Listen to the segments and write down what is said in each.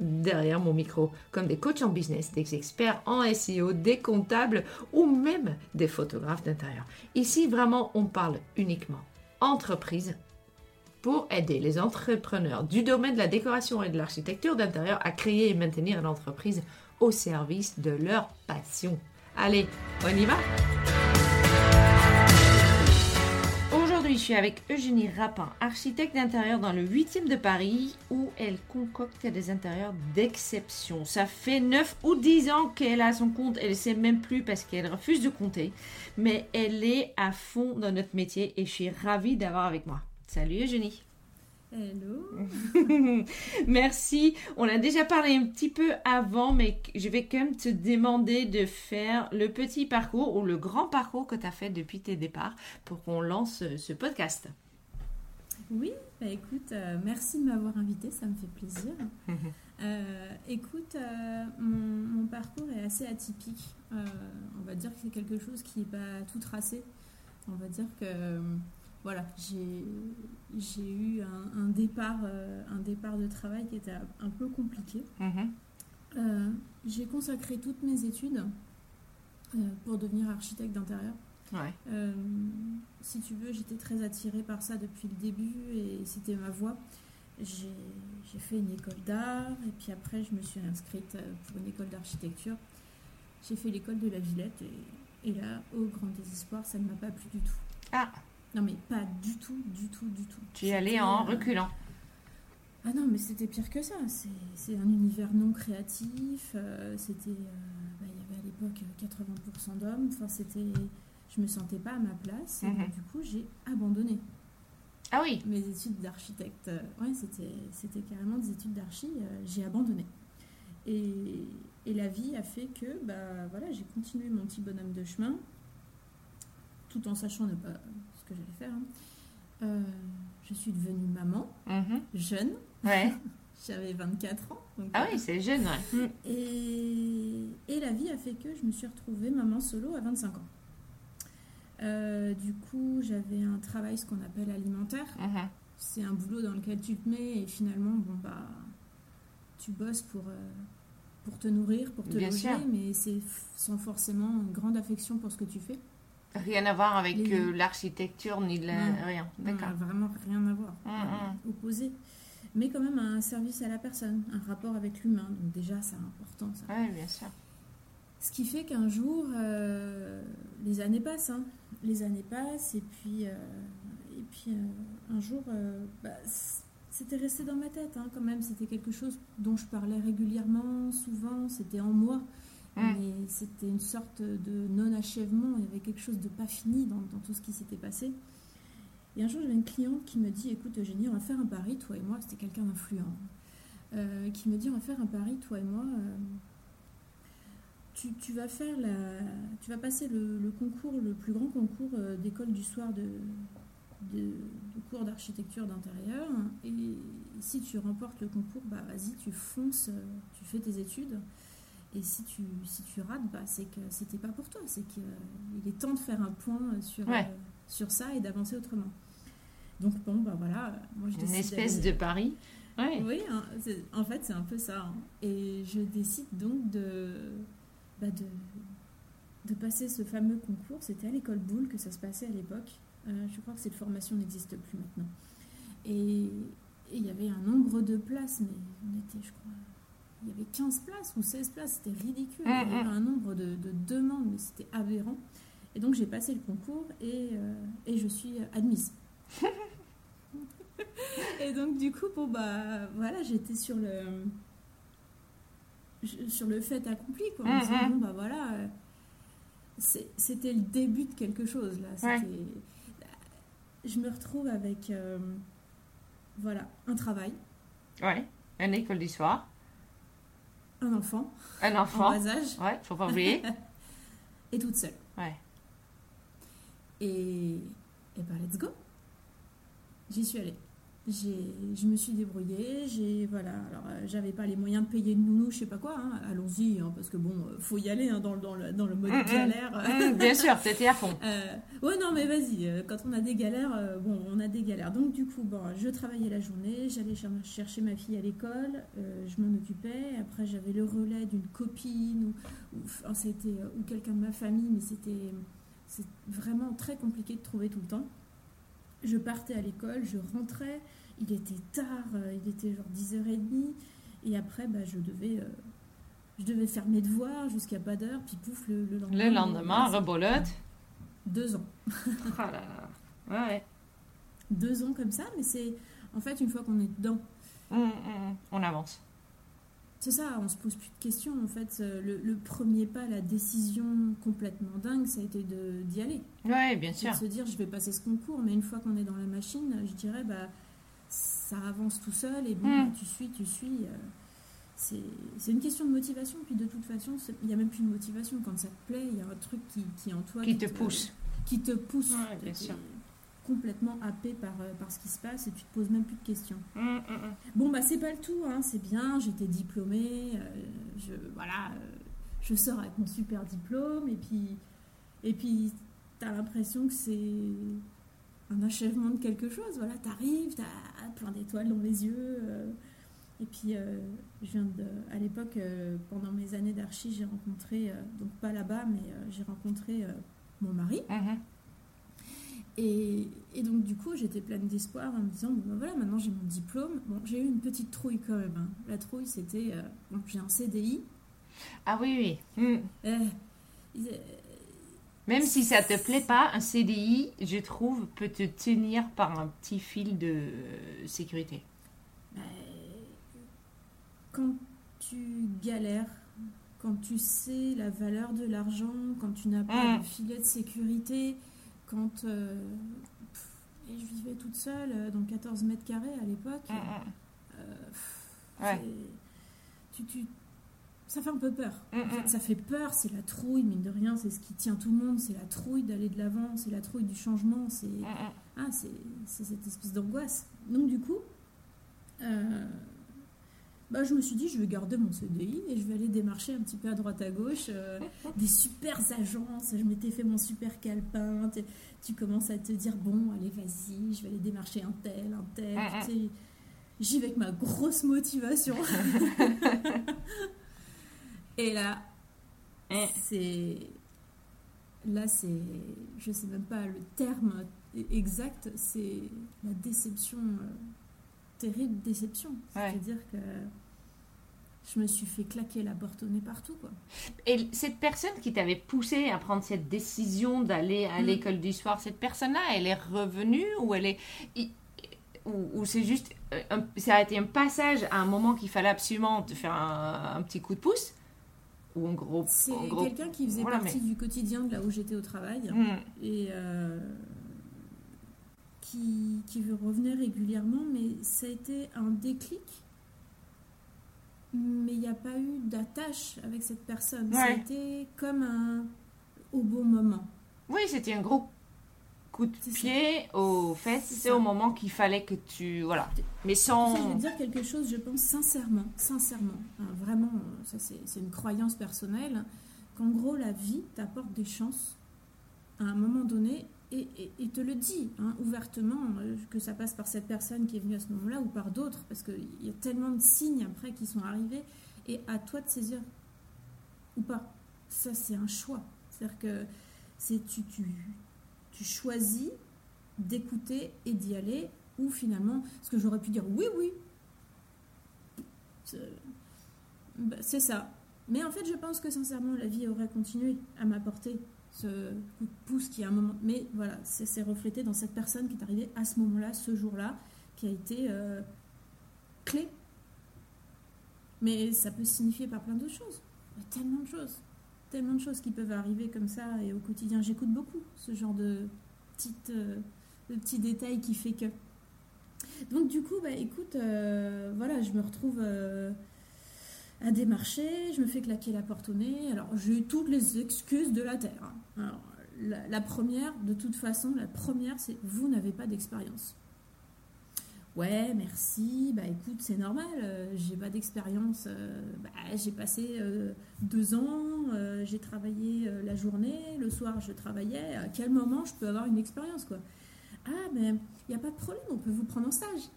derrière mon micro, comme des coachs en business, des experts en SEO, des comptables ou même des photographes d'intérieur. Ici, vraiment, on parle uniquement entreprise pour aider les entrepreneurs du domaine de la décoration et de l'architecture d'intérieur à créer et maintenir l'entreprise au service de leur passion. Allez, on y va? Je suis avec Eugénie Rapin, architecte d'intérieur dans le 8e de Paris, où elle concocte des intérieurs d'exception. Ça fait 9 ou 10 ans qu'elle a son compte, elle ne sait même plus parce qu'elle refuse de compter, mais elle est à fond dans notre métier et je suis ravie d'avoir avec moi. Salut Eugénie Hello. Merci. On a déjà parlé un petit peu avant, mais je vais quand même te demander de faire le petit parcours ou le grand parcours que tu as fait depuis tes départs pour qu'on lance euh, ce podcast. Oui, bah écoute, euh, merci de m'avoir invité, ça me fait plaisir. Euh, écoute, mon, parcours est assez atypique. on va dire que c'est quelque chose qui n'est pas tout tracé. On va dire que voilà, j'ai eu un, départ, euh, un départ de travail qui était un peu compliqué. Mhm. Euh, j'ai consacré toutes mes études euh, pour devenir architecte d'intérieur. si tu veux, j'étais très attirée par ça depuis le début et c'était ma voie. J'ai fait une école d'art et puis après je me suis inscrite pour une école d'architecture. J'ai fait l'école de la Villette et, et, là, au grand désespoir, ça ne m'a pas plu du tout. Ah non, mais pas du tout, du tout, du tout. Tu y allais en reculant Ah non, mais c'était pire que ça. C'est un univers non créatif. Euh, c'était, euh, bah, il y avait à l'époque 80% d'hommes. Enfin, c'était, je me sentais pas à ma place. Et mhm. du coup, j'ai abandonné. Ah oui. Mes études d'architecte. Euh, ouais, c'était, c'était carrément des études d'archi. j'ai abandonné. Et, et, la vie a fait que, bah voilà, j'ai continué mon petit bonhomme de chemin, tout en sachant ne pas que j'allais faire. Hein. Euh, je suis devenue maman, mhm. jeune. Ouais. J'avais 24 ans. ah oui, c'est jeune, ouais. Et, et, la vie a fait que je me suis retrouvée maman solo à 25 ans. Euh, du coup, j'avais un travail, ce qu'on appelle alimentaire. Mhm. C'est un boulot dans lequel tu te mets et finalement, bon, bah, tu bosses pour, euh, pour te nourrir, pour te loger, mais c'est sans forcément une grande affection pour ce que tu fais. Rien à voir avec euh, l'architecture ni la... rien. D'accord. Vraiment rien à voir. Hum, hum. Opposé. Mais quand même un service à la personne, un rapport avec l'humain. Donc déjà, c'est important. Ça. Oui, bien sûr. Ce qui fait qu'un jour, euh, les années passent. Hein. Les années passent et puis, euh, et puis un jour, bah, c'était resté dans ma tête hein, quand même. C'était quelque chose dont je parlais régulièrement, souvent. C'était en moi. Mm. Mais c'était une sorte de non-achèvement. Il y avait quelque chose de pas fini dans, tout ce qui s'était passé. Et un jour, j'avais une cliente qui me dit Écoute, Eugénie, on va faire un pari, toi et moi. C'était quelqu'un d'influent. Euh, qui me dit On va faire un pari, toi et moi. Euh, tu, vas faire la, tu vas passer le, concours, le plus grand concours euh, d'école du soir de, de, cours d'architecture d'intérieur. Et si tu remportes le concours, bah vas-y, tu fonces, tu fais tes études. Et si tu, si tu rates, bah, c'est que c'était pas pour toi. C'est qu'il euh, est temps de faire un point sur, euh, sur ça et d'avancer autrement. Donc, bon, bah voilà. Moi, je Une espèce de pari. Oui, hein, en fait, c'est un peu ça. Hein. Et je décide donc de, bah, de, de passer ce fameux concours. C'était à l'école Boulle que ça se passait à l'époque. Euh, je crois que cette formation n'existe plus maintenant. Et il y avait un nombre de places, mais on était, je crois, il y avait 15 places ou 16 places, c'était ridicule. Mm, il y avait mm. un nombre de, demandes, mais c'était aberrant. Et donc j'ai passé le concours et, euh, et, je suis admise. et donc, du coup, bon, bah, voilà, j'étais sur le. Sur le fait accompli, quoi. En disant, bon, bah voilà. euh, C'était le début de quelque chose, là. Ouais. Je me retrouve avec. euh, voilà, un travail, Ouais. Une école du soir. Un enfant, Un en enfant. bas âge, Ouais, faut pas oublier. et toute seule. Ouais. Et, et ben, let's go. J'y suis allée. J'ai, je me suis débrouillée. J'ai, voilà, alors euh, j'avais pas les moyens de payer une nounou, je sais pas quoi. hein. Allons-y, hein, parce que bon, euh, faut y aller hein, dans, le- dans, le, dans le mode Mm, mm. galère. Hum, bien sûr, t'étais à fond. Euh, ouais, non, mais vas-y, euh, quand on a des galères, bon, on a des galères. Donc, du coup, bon, je travaillais la journée, j'allais cher- chercher ma fille à l'école, je m'en occupais. Après, j'avais le relais d'une copine ou, ou, enfin, c'était, ou quelqu'un de ma famille, mais c'était vraiment très compliqué de trouver tout le temps. Je partais à l'école, je rentrais, il était tard, euh, il était genre 10h30, et après, bah, je devais. euh, je devais faire mes devoirs jusqu'à pas d'heure, puis pouf, le, le lendemain. Le lendemain, voilà, rebolote. deux ans. Oh là là. Ouais. deux ans comme ça, mais c'est en fait une fois qu'on est dedans, Hum, hum, hum. On avance. C'est ça, on se pose plus de questions. En fait, euh, le, le premier pas, la décision complètement dingue, ça a été de d'y aller, Ouais, bien sûr. de se dire je vais passer ce concours, mais une fois qu'on est dans la machine, je dirais bah ça avance tout seul et bon, Mm. bah, tu suis, tu suis. euh, c'est une question de motivation, puis de toute façon, il n'y a même plus de motivation. Quand ça te plaît, il y a un truc qui, qui est en toi. Qui te pousse. Qui te pousse. Ouais, bien sûr. Complètement happé par, euh, par ce qui se passe et tu te poses même plus de questions. Hum, hum, hum. Bon, bah, c'est pas le tout, hein, c'est bien, j'étais diplômée, euh, je, voilà, euh, je sors avec mon super diplôme, et puis, et puis t'as l'impression que c'est un achèvement de quelque chose, voilà, t'arrives, t'as plein d'étoiles dans les yeux, euh, et puis, je viens de, à l'époque, pendant mes années d'archi, j'ai rencontré, donc pas là-bas, mais j'ai rencontré mon mari. Et, et donc, du coup, j'étais pleine d'espoir en me disant bon, ben voilà, maintenant j'ai mon diplôme. Bon, j'ai eu une petite trouille quand même. hein. La trouille, c'était euh, bon, j'ai un CDI. Ah oui, oui. Hum. Eh, euh, Même si ça te plaît pas, un CDI, je trouve, peut te tenir par un petit fil de euh, sécurité. ben, quand tu galères, quand tu sais la valeur de l'argent, quand tu n'as pas Mm. de filet de sécurité, quand. euh, pff, et je vivais toute seule euh, dans 14 mètres carrés à l'époque. Hum, hum. Euh, pff, Ouais. c'est- tu, tu- ça fait un peu peur. Mm, En fait, mm. ça fait peur, c'est la trouille, mine de rien, c'est ce qui tient tout le monde, c'est la trouille d'aller de l'avant, c'est la trouille du changement, c'est ah, c'est cette espèce d'angoisse. Donc du coup, euh, bah, je me suis dit, je vais garder mon CDI et je vais aller démarcher un petit peu à droite à gauche euh, des super agences. Je m'étais fait mon super calepin. Tu, tu commences à te dire, bon, allez, vas-y, je vais aller démarcher un tel, un tel. Tu sais, J'y vais avec ma grosse motivation. et là, Eh. c'est là c'est je sais même pas le terme exact c'est la déception euh, terrible déception Ouais. c'est à dire que je me suis fait claquer la porte au nez partout quoi Et cette personne qui t'avait poussé à prendre cette décision d'aller à Mm. l'école du soir, cette personne-là, elle est revenue ou elle est ou, ou c'est juste euh, un- ça a été un passage à un moment qu'il fallait absolument te faire un, un petit coup de pouce? Ou en gros, c'est gros quelqu'un qui faisait voilà, partie du quotidien de là où j'étais au travail Hmm. et euh, qui, qui veut revenir régulièrement, mais ça a été un déclic. Mais il n'y a pas eu d'attache avec cette personne. Ça a Ouais. été comme un au bon moment. Oui, c'était un gros coup de ça. pied aux fesses, C'est ça. au moment qu'il fallait que tu voilà. Mais Ça, je vais sans dire quelque chose, je pense sincèrement, sincèrement, hein, vraiment, ça c'est c'est une croyance personnelle, qu'en gros la vie t'apporte des chances à un moment donné et, te le dit hein, ouvertement, euh, que ça passe par cette personne qui est venue à ce moment-là ou par d'autres, parce qu'il y a tellement de signes après qui sont arrivés, et à toi de saisir ou pas. Ça c'est un choix. C'est-à-dire que c'est tu, tu, tu choisis d'écouter et d'y aller, ou finalement, parce que j'aurais pu dire oui, oui. C'est bah, c'est ça. Mais en fait, je pense que sincèrement, la vie aurait continué à m'apporter ce coup de pouce qui a un moment. Mais voilà, c'est reflété dans cette personne qui est arrivée à ce moment-là, ce jour-là, qui a été euh, clé. Mais ça peut signifier par plein d'autres choses. Tellement de choses. Tellement de choses qui peuvent arriver comme ça et au quotidien. J'écoute beaucoup ce genre de, euh, de petits détails qui fait que. Donc du coup, bah, écoute, euh, voilà, je me retrouve à démarcher, je me fais claquer la porte au nez. Alors, j'ai eu toutes les excuses de la Terre. Alors, la, première, de toute façon, la première, c'est vous n'avez pas d'expérience. Ouais, merci. Bah écoute, c'est normal. Euh, j'ai pas d'expérience. Euh, bah, j'ai passé euh, deux ans. j'ai travaillé la journée. Le soir, je travaillais. À quel moment je peux avoir une expérience, quoi? Ah, mais il n'y a pas de problème. On peut vous prendre en stage.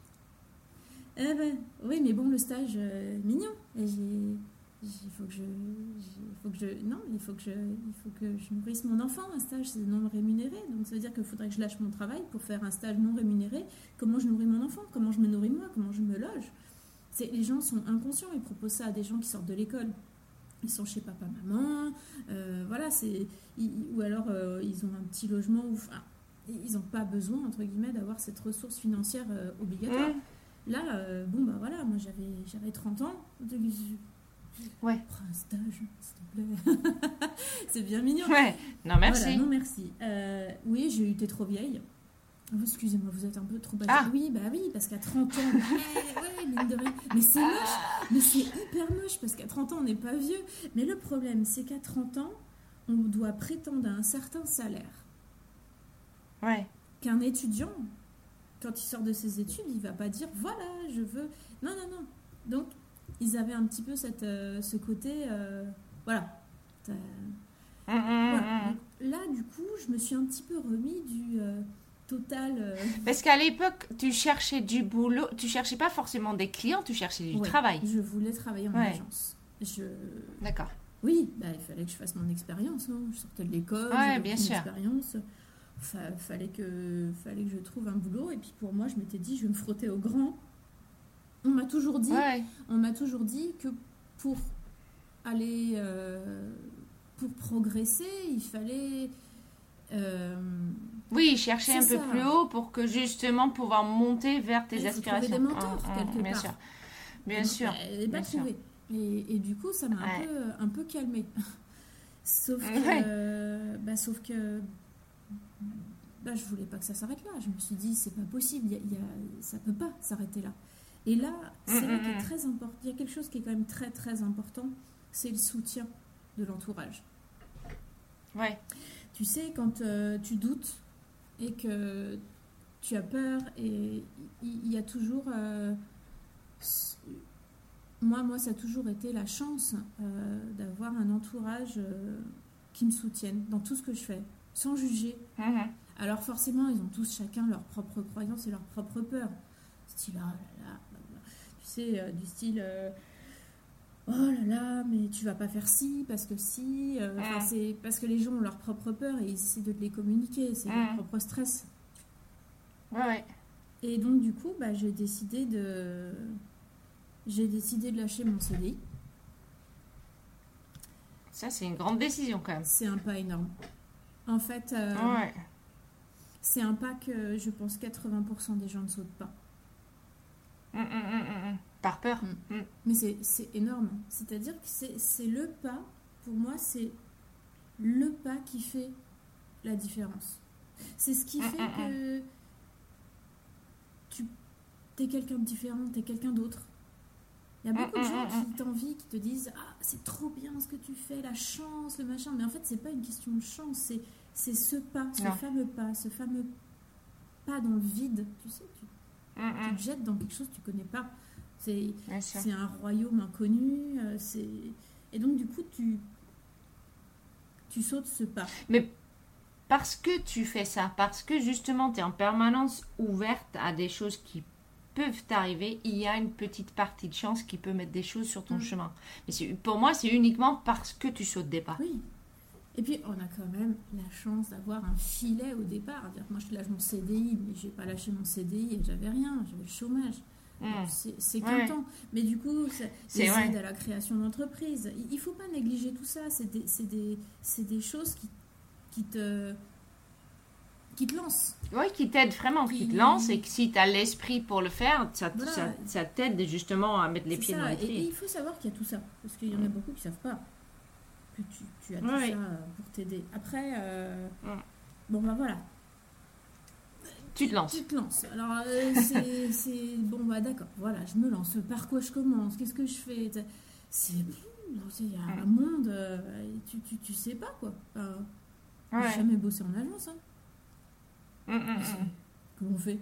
Eh ben, oui, mais bon, le stage, euh, mignon. il faut que je, faut que je, non, il faut que je, il faut que je nourrisse mon enfant. Un stage, c'est non rémunéré, donc ça veut dire qu'il faudrait que je lâche mon travail pour faire un stage non rémunéré. Comment je nourris mon enfant? Comment je me nourris moi? Comment je me loge? Les gens sont inconscients. Ils proposent ça à des gens qui sortent de l'école. Ils sont chez papa, maman, euh, voilà, c'est, ou alors euh, ils ont un petit logement, ou enfin, ils n'ont pas besoin entre guillemets d'avoir cette ressource financière obligatoire. Là, euh, bon, bah voilà, moi j'avais, j'avais 30 ans. Ouais. Prends un stage, s'il te plaît. c'est bien mignon. Ouais. Non, merci. non, merci. Euh, oui, j'ai été trop vieille. Oh, excusez-moi, vous êtes un peu trop âgée. Ah. Oui, bah oui, parce qu'à 30 ans, Mais c'est moche. Mais c'est hyper moche, parce qu'à 30 ans, on n'est pas vieux. Mais le problème, c'est qu'à 30 ans, on doit prétendre à un certain salaire. Ouais. Qu'un étudiant, quand il sort de ses études, il va pas dire voilà, je veux. Non, non, non. Donc, ils avaient un petit peu cette, euh, ce côté. Euh, voilà. Là, du coup, je me suis un petit peu remis du euh, total. Parce qu'à l'époque, tu cherchais du boulot, tu cherchais pas forcément des clients, tu cherchais du travail. Je voulais travailler en agence. Je... D'accord. Oui, bah, il fallait que je fasse mon expérience. Hein. Je sortais de l'école, ouais, bien sûr. expérience fallait, que, fallait que je trouve un boulot. Et puis pour moi, je m'étais dit, je vais me frotter au grand. On m'a toujours dit, on m'a toujours dit que pour aller, euh, pour progresser, il fallait. Euh, oui, chercher un peu plus haut pour que justement pouvoir monter vers tes aspirations. des mentors ah, ah, quelque bien part. Sûr. Bien sûr. pas Et, et, du coup, ça m'a un peu, un peu calmé. sauf que, bah, sauf que bah, je voulais pas que ça s'arrête là. Je me suis dit, c'est pas possible, y a, ça peut pas s'arrêter là. Et là, c'est vrai qu'il est très important. Il y a quelque chose qui est quand même très très important, c'est le soutien de l'entourage. Ouais. Tu sais, quand euh, tu doutes et que tu as peur, et il y, a toujours. Euh, moi, moi, ça a toujours été la chance euh, d'avoir un entourage qui me soutienne dans tout ce que je fais sans juger. Mhm. Alors forcément, ils ont tous chacun leur propre croyance et leur propre peur. Style, oh là là, tu sais, euh, du style, euh, oh là là, mais tu vas pas faire ci parce que si. Euh, c'est parce que les gens ont leur propre peur et ils essaient de les communiquer, c'est leur propre stress. Ouais, Et donc du coup, bah, j'ai décidé de, j'ai décidé de lâcher mon CDI. Ça, c'est une grande décision quand même. C'est un pas énorme. En fait, euh, c'est un pas que je pense 80% des gens ne sautent pas. Hum, hum, hum, Par peur. Mais c'est énorme. C'est-à-dire que c'est le pas, pour moi, c'est le pas qui fait la différence. C'est ce qui fait que tu es quelqu'un de différent, tu es quelqu'un d'autre. Il y a beaucoup de gens qui t'envient, qui te disent Ah, c'est trop bien ce que tu fais, la chance, le machin. Mais en fait, c'est pas une question de chance, c'est c'est ce pas, ce fameux pas, ce fameux pas dans le vide. Tu sais, tu, mm, mm. te jettes dans quelque chose que tu connais pas. C'est, c'est un royaume inconnu. Euh, c'est... Et donc, du coup, tu, tu sautes ce pas. Mais parce que tu fais ça, parce que justement, tu es en permanence ouverte à des choses qui peuvent t'arriver, il y a une petite partie de chance qui peut mettre des choses sur ton mm. chemin. Mais pour moi, c'est uniquement parce que tu sautes des pas. Oui, et puis, on a quand même la chance d'avoir un filet au départ. Moi, je lâche mon CDI, mais j'ai pas lâché mon CDI et j'avais rien, j'avais le chômage. Mmh. C'est qu'un temps. Mais du coup, c'est aide à la création d'entreprise. Il ne faut pas négliger tout ça. C'est des, des, des, choses qui, qui te qui te lance. Oui, qui t'aide vraiment, qui, te lance et que si tu as l'esprit pour le faire, ça, ça, t'aide justement à mettre les pieds dans les pieds. Et, il faut savoir qu'il y a tout ça, parce qu'il y en a beaucoup qui ne savent pas que tu, as tout ça pour t'aider. Après, euh, bon ben voilà. Tu te lances. Tu te lances. Alors, euh, c'est bon, bah d'accord, voilà, je me lance. Par quoi je commence? Qu'est-ce que je fais? C'est. Il y a un monde, euh, tu, tu, tu, sais pas quoi. Enfin, jamais bossé en agence. Hein. Mm, mm, mm. Comment on fait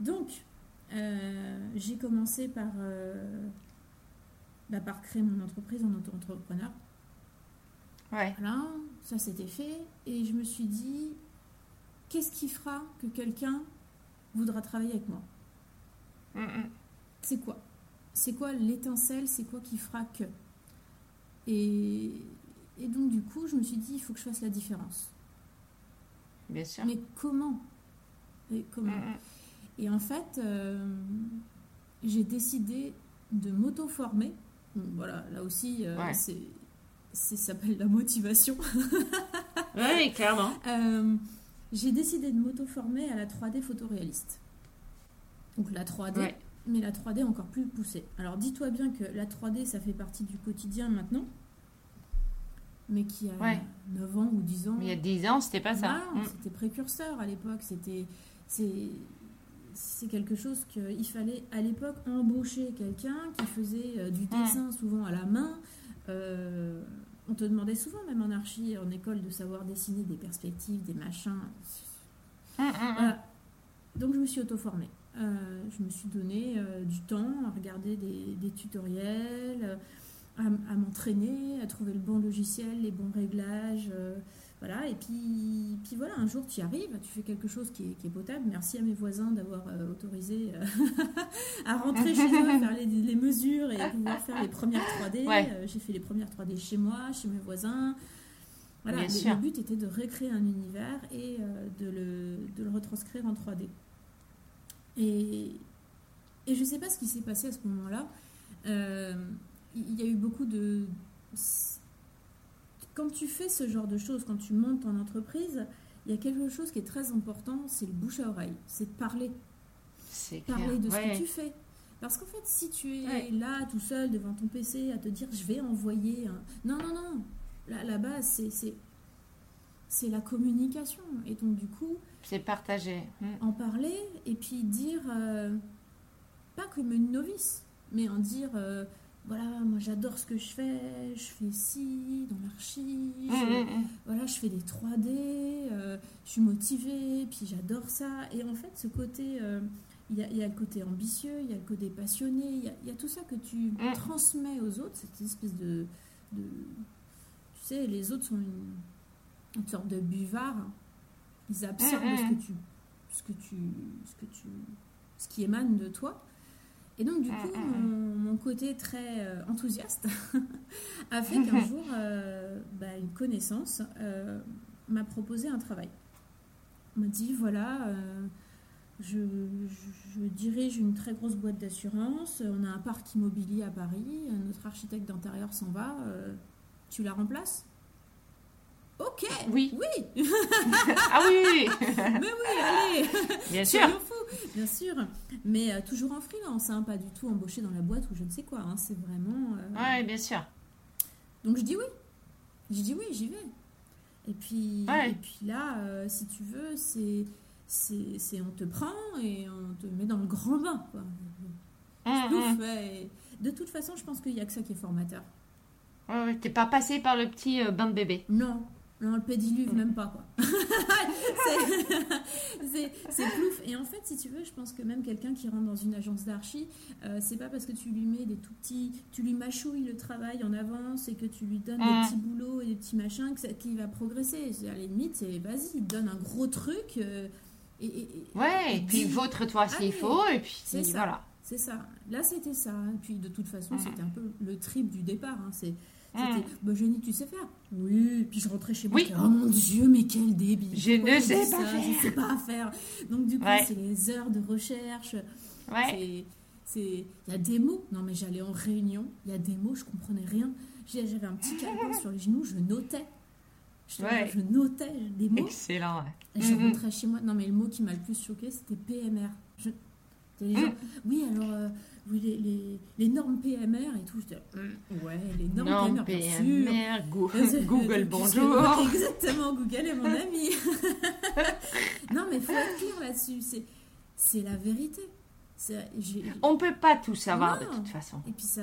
Donc, euh, j'ai commencé par, euh, bah, par créer mon entreprise en auto-entrepreneur. Ouais. Voilà, ça c'était fait. Et je me suis dit, qu'est-ce qui fera que quelqu'un voudra travailler avec moi? C'est quoi? C'est quoi l'étincelle? C'est quoi qui fera que? Et, et donc, du coup, je me suis dit, il faut que je fasse la différence. Bien sûr. Mais comment? Et comment? Mm, mm. Et en fait, euh, j'ai décidé de m'auto-former. voilà, là aussi, euh, c'est ça s'appelle la motivation. oui, clairement. Euh, j'ai décidé de m'auto-former à la 3D photoréaliste. Donc la 3D, mais la 3D encore plus poussée. Alors dis-toi bien que la 3D, ça fait partie du quotidien maintenant mais qui a 9 ans ou 10 ans. Mais il y a 10 ans, c'était pas ça. Mm. C'était précurseur à l'époque. C'était c'est quelque chose qu'il fallait à l'époque embaucher quelqu'un qui faisait euh, du mm. dessin souvent à la main. Euh, on te demandait souvent, même en archi, en école, de savoir dessiner des perspectives, des machins. Mm, Donc je me suis auto-formée. Euh, je me suis donné du temps à regarder des, des tutoriels, à, m'entraîner, à trouver le bon logiciel, les bons réglages. Euh, voilà, et puis, puis voilà, un jour tu y arrives, tu fais quelque chose qui est, potable. Merci à mes voisins d'avoir euh, autorisé euh, à rentrer chez eux, faire les, mesures et pouvoir faire les premières 3D. J'ai fait les premières 3D chez moi, chez mes voisins. Voilà, le, but était de recréer un univers et de, le, de, le, retranscrire en 3D. Et, et je ne sais pas ce qui s'est passé à ce moment-là il y a eu beaucoup de... Quand tu fais ce genre de choses, quand tu montes ton entreprise, il y a quelque chose qui est très important, c'est le bouche à oreille, c'est de parler. C'est Parler de ce que tu fais. Parce qu'en fait, si tu es là tout seul devant ton PC à te dire je vais envoyer un... Non, non, non. La, la base, c'est, c'est, la communication. Et donc, du coup... C'est partager. Hmm. En parler et puis dire... Euh, pas comme une novice, mais en dire... Euh, voilà, moi j'adore ce que je fais, je fais ci dans l'archive, mmh, mmh, mmh. voilà, je fais des 3D, euh, je suis motivée, puis j'adore ça. Et en fait, ce côté, euh, il y, a, le côté ambitieux, il y a le côté passionné, il y, a, tout ça que tu transmets aux autres, cette espèce de, Tu sais, les autres sont une, sorte de buvard, ils absorbent ce que tu. Ce que tu, ce que tu, ce qui émane de toi. Et donc, du mm, coup, mm, mm. mon, côté très euh, enthousiaste a fait qu'un jour, euh, bah, une connaissance euh, m'a proposé un travail. m'a dit voilà, je, dirige une très grosse boîte d'assurance, on a un parc immobilier à Paris, notre architecte d'intérieur s'en va, tu la remplaces? Ok. Oui. Oui. ah oui. Mais oui, allez. Bien sûr. bien sûr. Mais euh, toujours en freelance, hein, pas du tout embauché dans la boîte ou je ne sais quoi. Hein, c'est vraiment. Euh... Oui, bien sûr. Donc je dis oui. Je dis oui, j'y vais. Et puis, et puis là, euh, si tu veux, c'est, c'est, on te prend et on te met dans le grand bain. Quoi. Mmh, de toute façon, je pense qu'il n'y a que ça qui est formateur. Ouais, t'es pas passé par le petit euh, bain de bébé. Non, non, le pédiluve, même pas, quoi. c'est plouf. Et en fait, si tu veux, je pense que même quelqu'un qui rentre dans une agence d'archi, euh, c'est pas parce que tu lui mets des tout petits, tu lui mâchouilles le travail en avance et que tu lui donnes des mm. petits boulots et des petits machins qu'il va progresser. À la limite, c'est vas-y, donne un gros truc. Euh, et, ouais, et, puis vautre-toi s'il faut, et puis voilà. C'est ça. Là, c'était ça. Et puis, de toute façon, mm. c'était un peu le trip du départ. Hein. C'est c'était, mm. bah, Jenny, tu sais faire Oui. Puis je rentrais chez moi. Oui. Oh mon Dieu, mais quel débit. Je ne sais pas faire. Je sais pas faire. Donc, du coup, c'est les heures de recherche. Ouais. C'est. Il y a des mots. Non, mais j'allais en réunion. Il y a des mots, je comprenais rien. J'avais un petit calepin sur les genoux, je notais. Je, Ouais. je notais des mots. Excellent. ouais. Et je Mhm. rentrais chez moi. Non, mais le mot qui m'a le plus choqué, c'était PMR. Je... les gens, Oui, alors, euh, oui, les, les, les normes PMR et tout. J'étais, Hum, ouais, les normes PMR, bien sûr. PMR, Go- Euh, Google, bonjour. Exactement, Google est mon ami. non, mais faut être clair là-dessus. C'est, la vérité. On peut pas tout savoir de toute façon. Et puis ça,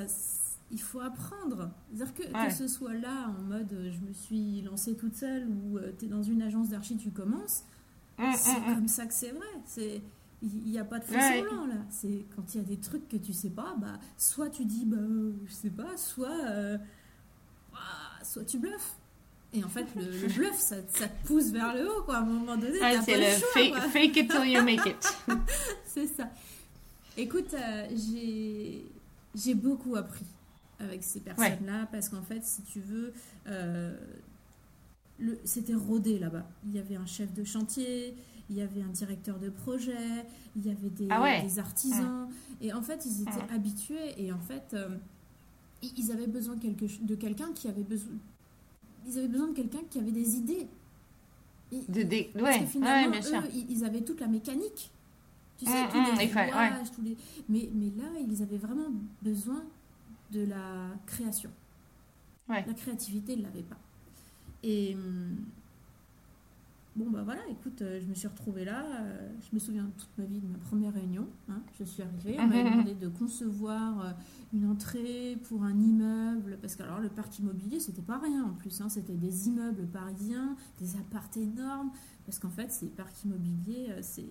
il faut apprendre. C'est-à-dire que, Ouais. que ce soit là en mode euh, je me suis lancée toute seule ou tu es dans une agence d'archi, tu commences, Mm, c'est mm, mm. comme ça que c'est vrai. C'est il n'y a pas de faux Ouais. semblant là. C'est quand il y a des trucs que tu sais pas, bah soit tu dis bah euh, je sais pas, soit euh, ah, soit tu bluffes. Et en fait, le, le bluff, ça, ça te pousse vers le haut, quoi. À un moment donné, Ah, c'est le le choix, fake, quoi. fake it till you make it. C'est ça. Écoute, euh, j'ai j'ai beaucoup appris avec ces personnes-là parce qu'en fait, si tu veux, euh, c'était rodé là-bas. Il y avait un chef de chantier, il y avait un directeur de projet, il y avait des, Ah ouais. des artisans. Et en fait, ils étaient Ouais. habitués et en fait, euh, ils avaient besoin de, quelque, ch- de quelqu'un qui avait besoin. Ils avaient besoin de quelqu'un qui avait des idées. Et- De parce que finalement, sûr. eux, ils ils avaient toute la mécanique. Tu sais, Mm, tous mm, les ouais. réglages, tous les... Mais, mais là, ils avaient vraiment besoin de la création. Ouais. La créativité, ils ne l'avaient pas. Et hum, bon, bah voilà, écoute, euh, je me suis retrouvée là. euh, je me souviens toute ma vie de ma première réunion. hein. je suis arrivée, on Mhm. demandé de concevoir euh, une entrée pour un immeuble. Parce que alors, le parc immobilier, c'était pas rien en plus. hein, c'était des immeubles parisiens, des appartes énormes. Parce qu'en fait, ces parcs immobiliers, c'est.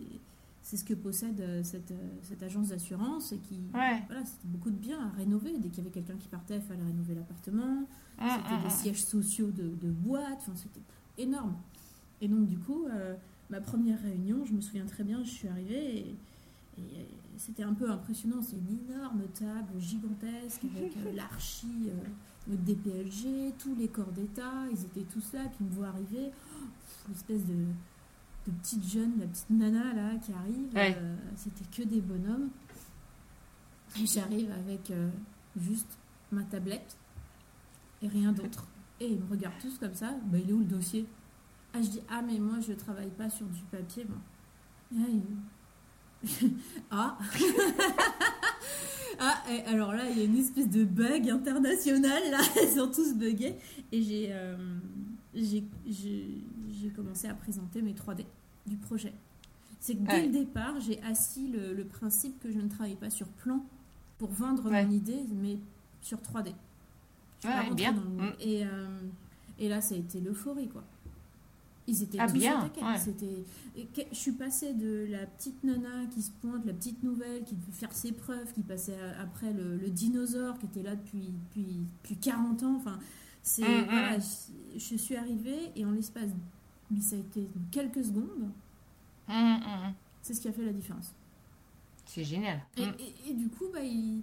C'est ce que possède cette, cette agence d'assurance et qui, Ouais. voilà, c'était beaucoup de biens à rénover. Dès qu'il y avait quelqu'un qui partait, il fallait rénover l'appartement. Mm, C'était mm, des mm. sièges sociaux de, de boîtes, enfin, c'était énorme. Et donc, du coup, euh, ma première réunion, je me souviens très bien, je suis arrivée et, et c'était un peu impressionnant. C'est une énorme table gigantesque avec euh, l'archi, euh, le DPLG, tous les corps d'État, ils étaient tous là, puis ils me voient arriver, oh, espèce de, de petite jeune, la petite nana là qui arrive, Ouais. euh, c'était que des bonhommes. Et j'arrive avec euh, juste ma tablette et rien d'autre. Et ils me regardent tous comme ça. Bah, il est où le dossier? Ah, je dis Ah, mais moi, je travaille pas sur du papier. Ah Ah, et alors là, il y a une espèce de bug international. Là, ils sont tous buggés. Et j'ai euh, j'ai- j'ai commencé à présenter mes 3D du projet. C'est que dès Ouais. le départ, j'ai assis le, le principe que je ne travaille pas sur plan pour vendre Ouais. mon idée, mais sur 3D. Je Ouais, bien. dans le- Mm. Et, euh, et là, ça a été l'euphorie, quoi. Ils étaient Ah, tous bien, ouais. C'était... Je suis passée de la petite nana qui se pointe, la petite nouvelle qui devait faire ses preuves, qui passait après le, le dinosaure qui était là depuis, depuis, depuis 40 ans. Enfin, c'est, Mm, mm. voilà, je, je suis arrivée et en l'espace, mais ça a été quelques secondes, Mm, c'est ce qui a fait la différence. C'est génial. Et, et- et du coup, bah, il-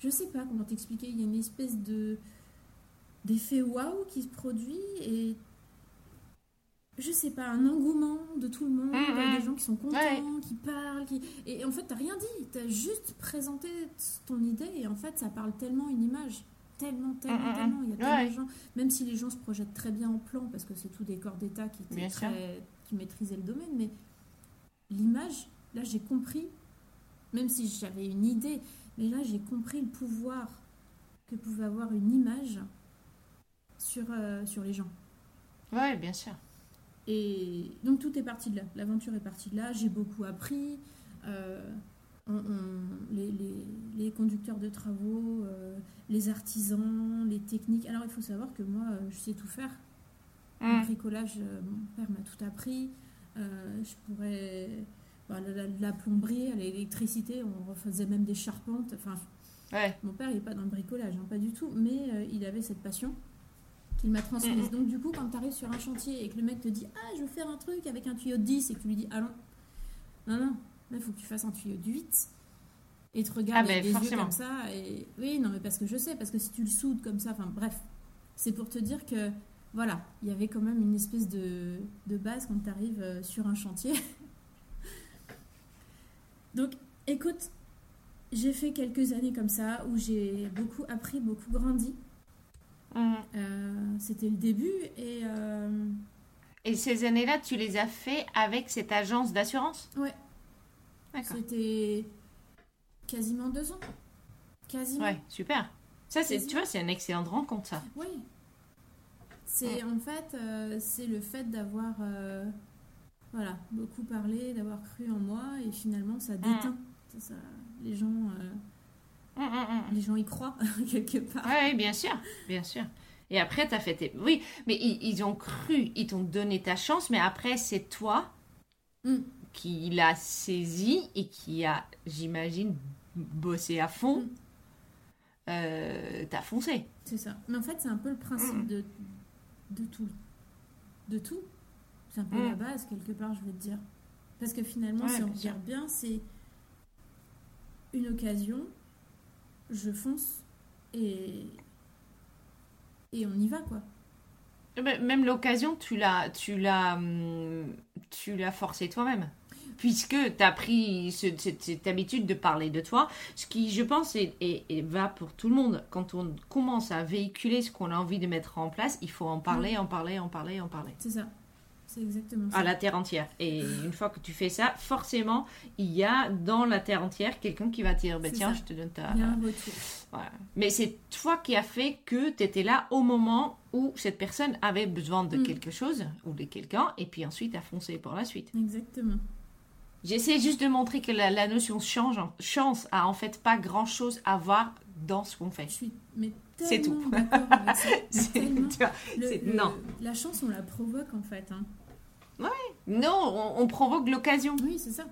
je sais pas comment t'expliquer, il y a une espèce de d'effet waouh qui se produit et je sais pas, un engouement de tout le monde, Mm, mm. des gens qui sont contents, Ouais. qui parlent, qui... et en fait t'as rien dit, t'as juste présenté ton idée et en fait ça parle tellement une image, tellement, tellement, mm, mm. tellement, il y a tellement Ouais. de gens, même si les gens se projettent très bien en plan parce que c'est tout des corps d'État qui, très- qui maîtrisaient le domaine, mais l'image, là j'ai compris, même si j'avais une idée, mais là j'ai compris le pouvoir que pouvait avoir une image sur, euh, sur les gens. Ouais, bien sûr. Et donc tout est parti de là, l'aventure est partie de là, j'ai beaucoup appris. euh, on- on- les, les- les conducteurs de travaux, euh, les artisans, les techniques. Alors il faut savoir que moi, euh, je sais tout faire. Le Mm. bricolage, euh, mon père m'a tout appris. Euh, je pourrais. bah, la, la- la plomberie, l'électricité, on refaisait même des charpentes. Enfin, Ouais. mon père, n'est pas dans le bricolage, hein, pas du tout, mais euh, il avait cette passion qu'il m'a transmise. Donc, du coup, quand tu arrives sur un chantier et que le mec te dit Ah, je veux faire un truc avec un tuyau de 10 et que tu lui dis Ah non, non, non, là, il faut que tu fasses un tuyau de 8 et te regarde Ah, avec ben, des yeux comme ça. Et... Oui, non, mais parce que je sais, parce que si tu le soudes comme ça, enfin, bref, c'est pour te dire que voilà, il y avait quand même une espèce de, de base quand tu arrives sur un chantier. Donc, écoute, j'ai fait quelques années comme ça où j'ai beaucoup appris, beaucoup grandi. Mm. Euh, C'était le début et, euh, Et ces années-là, tu les as fait avec cette agence d'assurance? Ouais. D'accord. C'était quasiment deux ans. Quasiment. Ouais, super. Ça, c'est, tu vois, c'est une excellente rencontre, ça. Oui. C'est en fait, euh, c'est le fait d'avoir, euh, voilà, beaucoup parlé, d'avoir cru en moi, et finalement, ça déteint. Ça, ça- les gens, euh, Les gens y croient quelque part. Oui, bien sûr, bien sûr. Et après, tu as fait tes... Oui, mais ils, ils ont cru, ils t'ont donné ta chance, mais après, c'est toi Mm. qui l'a saisi et qui a, j'imagine, bossé à fond. Mm. Euh, T'as foncé. C'est ça. Mais en fait, c'est un peu le principe Mm. de, de tout. De tout. C'est un peu la base, quelque part, je veux te dire. Parce que finalement, Ouais, si on bien regarde bien, c'est une occasion, je fonce et, et on y va, quoi. Mais Même l'occasion, tu l'as, tu l'as, hum, tu l'as forcé toi-même. Puisque tu as pris ce- cette, cette habitude de parler de toi, ce qui, je pense, est, est- est- va pour tout le monde. Quand on commence à véhiculer ce qu'on a envie de mettre en place, il faut en parler, en parler, en parler, en parler. C'est ça. C'est exactement ça. À la terre entière. Et une fois que tu fais ça, forcément, il y a dans la terre entière quelqu'un qui va te dire bah, Tiens, ça. je te donne ta. Il y a un retour. Voilà. Mais c'est toi qui as fait que tu étais là au moment où cette personne avait besoin de Mm. quelque chose ou de quelqu'un, et puis ensuite a foncé pour la suite. Exactement. J'essaie juste de montrer que la, la notion change, chance a en fait pas grand chose à voir dans ce qu'on fait. Je suis mais C'est tout. avec ça. Tellement. Le- le- non. La chance, on la provoque, en fait. hein. Non, on, on provoque l'occasion Oui, c'est ça.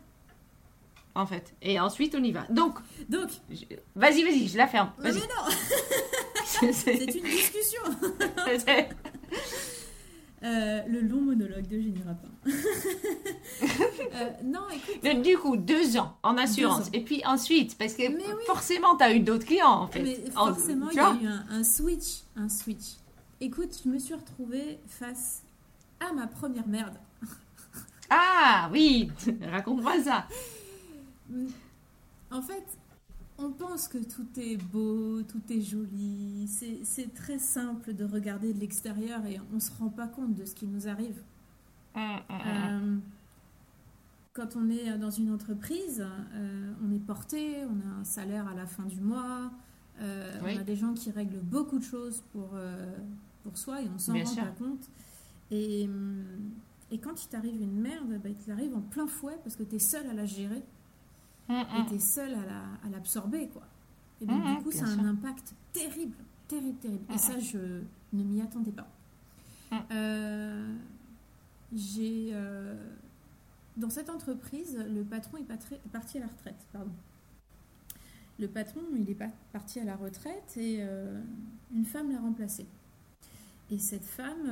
en fait. Et ensuite on y va. Donc, Donc, je- vas-y, vas-y, je la ferme. mais Vas-y. non, c'est une discussion. Euh, le long monologue de Génie Rapin. Euh, non, écoute, Mais du coup, deux ans en assurance. Ans. Et puis ensuite, parce que Mais oui. forcément, tu as eu d'autres clients en fait. mais En- forcément, il y a eu un, un switch. Un switch. Écoute, je me suis retrouvée face à ma première merde. Ah oui, raconte-moi ça. En fait, on pense que tout est beau, tout est joli. C'est très simple de regarder de l'extérieur et on ne se rend pas compte de ce qui nous arrive. Euh, quand on est dans une entreprise, euh, on est porté, on a un salaire à la fin du mois, euh, Oui. on a des gens qui règlent beaucoup de choses pour, pour soi et on s'en rend sûr. pas compte. Et, hum, et quand il t'arrive une merde, bah, il t'arrive en plein fouet parce que tu es seul à la gérer Mm, et tu es seul à la- à l'absorber. quoi. Et donc, Mhm, du coup, ça a sûr. un impact terrible, terrible, terrible. Et ça, je ne m'y attendais pas. Euh, j'ai. euh, dans cette entreprise, le patron est parti à la retraite. Pardon. Le patron, il est parti à la retraite et euh, une femme l'a remplacé. Et cette femme,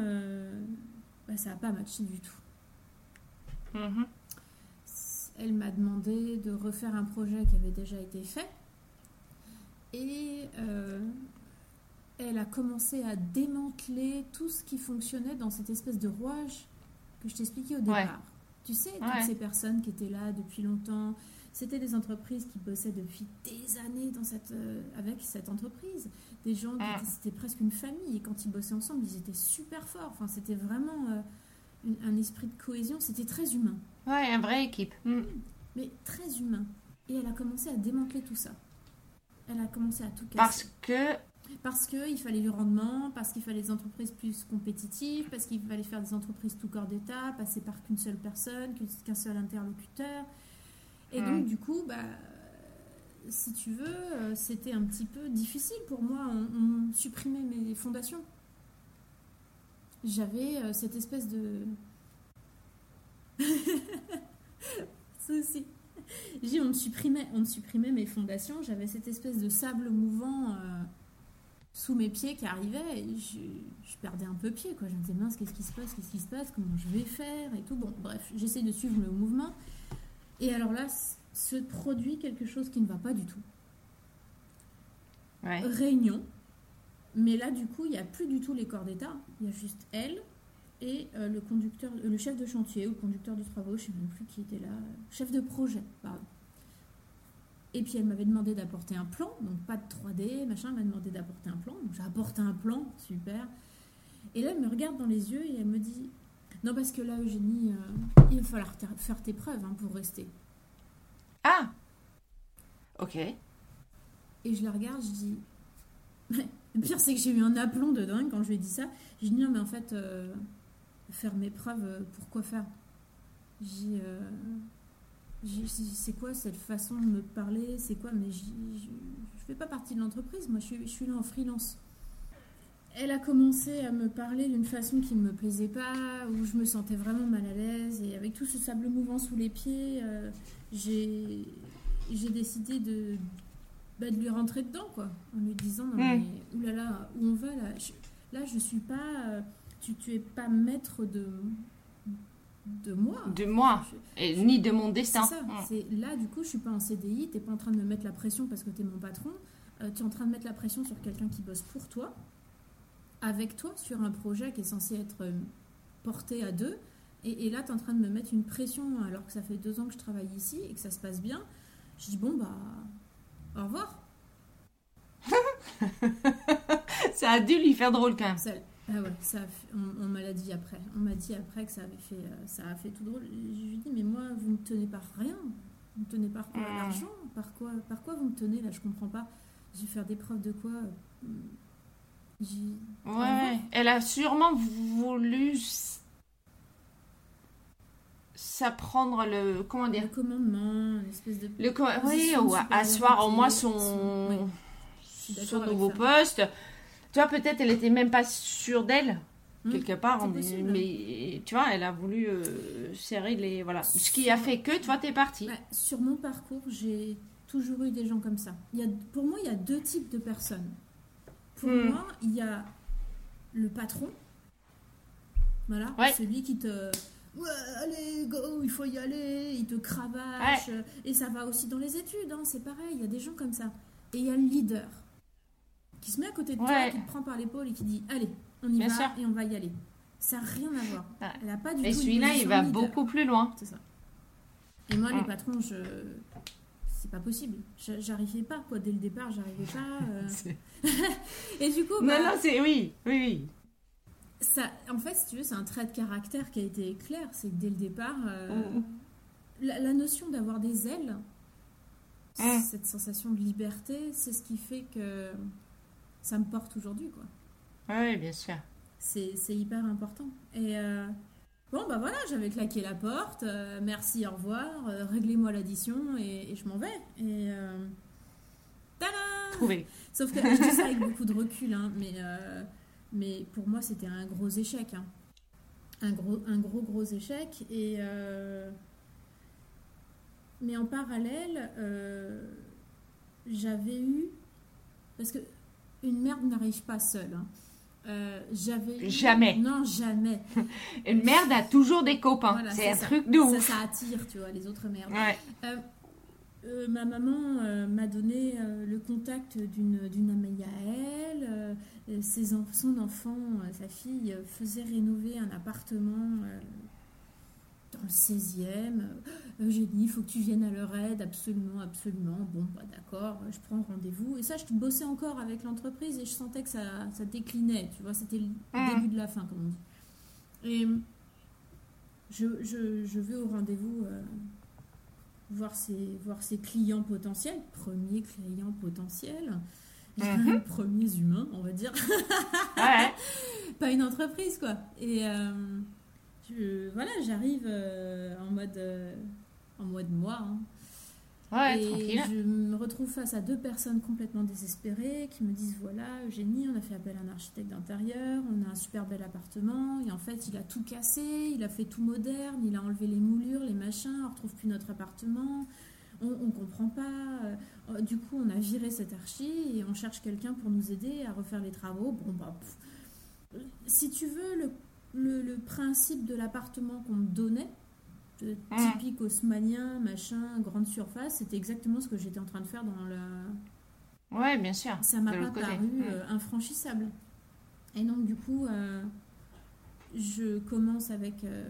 bah, ça n'a pas matché du tout. Mhm. Elle m'a demandé de refaire un projet qui avait déjà été fait. Et euh, elle a commencé à démanteler tout ce qui fonctionnait dans cette espèce de rouage que je t'expliquais au départ. Ouais. Tu sais, toutes Ouais. ces personnes qui étaient là depuis longtemps, c'était des entreprises qui bossaient depuis des années dans cette, euh, avec cette entreprise. Des gens qui Mm. étaient- c'était presque une famille. Et quand ils bossaient ensemble, ils étaient super forts. Enfin, c'était vraiment euh, une- un esprit de cohésion. C'était très humain Ouais, une vraie équipe. Mm. mais très humain. Et elle a commencé à démanteler tout ça. Elle a commencé à tout casser. Parce que Parce qu'il fallait du rendement, parce qu'il fallait des entreprises plus compétitives, parce qu'il fallait faire des entreprises tout corps d'État, passer par qu'une seule personne, qu'un seul interlocuteur. Et donc, du coup, bah, si tu veux, euh, c'était un petit peu difficile pour moi. On, on supprimait mes fondations. J'avais euh, cette espèce de... Aussi. J'ai dit, on me supprimait, on me supprimait mes fondations. J'avais cette espèce de sable mouvant euh, sous mes pieds qui arrivait et je, je perdais un peu pied. Quoi. Je me disais, mince, qu'est-ce qui se passe Qu'est-ce qui se passe Comment je vais faire Et tout. Bon, bref, j'essaie de suivre le mouvement. Et alors là, se produit quelque chose qui ne va pas du tout. ouais. Réunion. Mais là, du coup, il n'y a plus du tout les corps d'État. Il y a juste elle et euh, le conducteur, euh, le chef de chantier ou conducteur de travaux, je ne sais même plus qui était là. euh, Chef de projet, pardon. Et puis elle m'avait demandé d'apporter un plan, donc pas de 3D, machin, elle m'a demandé d'apporter un plan. Donc j'ai apporté un plan, super. Et là, elle me regarde dans les yeux et elle me dit Non, parce que là, Eugénie, euh, il va falloir faire tes preuves hein, pour rester. Ah Ok. Et je la regarde, je dis. Le pire, c'est que j'ai eu un aplomb de dingue quand je lui ai dit ça. Je dis non, mais en fait, euh, faire mes preuves, euh, pourquoi faire? J'ai. euh, c'est quoi cette façon de me parler? C'est quoi? Mais je je fais pas partie de l'entreprise, moi je suis, je suis là en freelance. Elle a commencé à me parler d'une façon qui ne me plaisait pas, où je me sentais vraiment mal à l'aise. Et avec tout ce sable mouvant sous les pieds, euh, j'ai décidé de, bah, de lui rentrer dedans, quoi. En lui disant, non, Mm. mais oulala, où on va là je, Là, je suis pas. euh, tu, tu es pas maître de, de moi. De moi. Je- Et ni de mon destin. ça. Mm. C'est là, du coup, je suis pas en CDI. T'es pas en train de me mettre la pression parce que t'es mon patron. tu es en train de mettre la pression sur quelqu'un qui bosse pour toi, avec toi, sur un projet qui est censé être euh, porté à deux. Et, et là, tu es en train de me mettre une pression alors que ça fait deux ans que je travaille ici et que ça se passe bien. Je dis bon bah au revoir. Ça a dû lui faire drôle quand même. Ça, ah ouais, ça a fait- on, on m'a l'a dit après. On m'a dit après que ça avait fait, euh, ça a fait tout drôle. Je lui dit mais moi vous me tenez par rien. Vous me tenez par quoi Mm. L'argent Par quoi Par quoi vous me tenez là? Je comprends pas. Je vais faire des preuves de quoi? Ouais, elle a sûrement voulu s'apprendre le. Comment dire? Le commandement, une espèce de. Le oui, ou asseoir au moins son, Oui. Nouveau poste. Tu vois, peut-être elle était même pas sûre d'elle, Hmm, quelque part. mais- tu vois, elle a voulu euh, serrer les. Voilà. Ce qui a fait que, tu vois, t'es parti. Ouais, sur mon parcours, j'ai toujours eu des gens comme ça. Il y a, pour moi, il y a deux types de personnes. Pour Hmm. moi, il y a le patron. Voilà, Ouais. celui qui te. Ouais, allez, go, il faut y aller, il te cravache. Et ça va aussi dans les études, hein, c'est pareil, il y a des gens comme ça. Et il y a le leader qui se met à côté de toi, qui te prend par l'épaule et qui dit Allez, on y Bien va sûr. et on va y aller. Ça n'a rien à voir. Elle a pas du Et tout une celui-là, il va leader. beaucoup plus loin. C'est ça. Et moi, les Mm. patrons, je. C'est pas possible. J'arrivais pas, quoi. Dès le départ, j'arrivais pas. euh. Et du coup, Non, bah, non, c'est. Oui, oui, oui. ça, en fait, si tu veux, c'est un trait de caractère qui a été clair. C'est que dès le départ, euh, Mm. la, la notion d'avoir des ailes, Mm. cette sensation de liberté, c'est ce qui fait que ça me porte aujourd'hui, quoi. Oui, bien sûr. C'est c'est hyper important. Et euh, bon, bah voilà, j'avais claqué la porte. euh, merci, au revoir. euh, Réglez-moi l'addition et, et je m'en vais. Et. Euh, tada Trouvé. Sauf que je dis ça avec beaucoup de recul, hein, mais, mais pour moi, c'était un gros échec. hein. Un, gros, un gros, gros échec. Et. mais en parallèle, j'avais eu. Parce que une merde n'arrive pas seule. hein. Euh, j'avais Jamais. Non, jamais. Une merde a toujours des copains. Voilà, c'est un ça. truc de Ça, ouf. ça attire, tu vois, les autres merdes. Ouais. Euh, euh, ma maman m'a donné le contact d'une d'une amie à elle. ses son enfant, sa fille, faisait rénover un appartement dans le 16e. Euh, Eugénie, il faut que tu viennes à leur aide, absolument, absolument. Bon, bah, d'accord, je prends rendez-vous. Et ça, je bossais encore avec l'entreprise et je sentais que ça, ça déclinait, tu vois, c'était le Mm. début de la fin, comme on dit. Et je, je, je vais au rendez-vous euh, voir, ses, voir ses clients potentiels, premiers clients potentiels, Mhm. premiers humains, on va dire, Ouais. pas une entreprise quoi. Et euh, je, voilà, j'arrive euh, en mode euh, en mode moi. hein. Ouais, et tranquille. je me retrouve face à deux personnes complètement désespérées qui me disent voilà, Eugénie, on a fait appel à un architecte d'intérieur, on a un super bel appartement, et en fait, il a tout cassé, il a fait tout moderne, il a enlevé les moulures, les machins, on retrouve plus notre appartement, on, on comprend pas. euh, Du coup, on a viré cet archi et on cherche quelqu'un pour nous aider à refaire les travaux. Bon, bah, pff. si tu veux, le, le, le principe de l'appartement qu'on me donnait, de Mm. typique haussmanien, machin, grande surface, c'était exactement ce que j'étais en train de faire dans la. Ouais, bien sûr. Ça m'a pas paru euh, infranchissable. Et donc, du coup, euh, je commence avec, euh,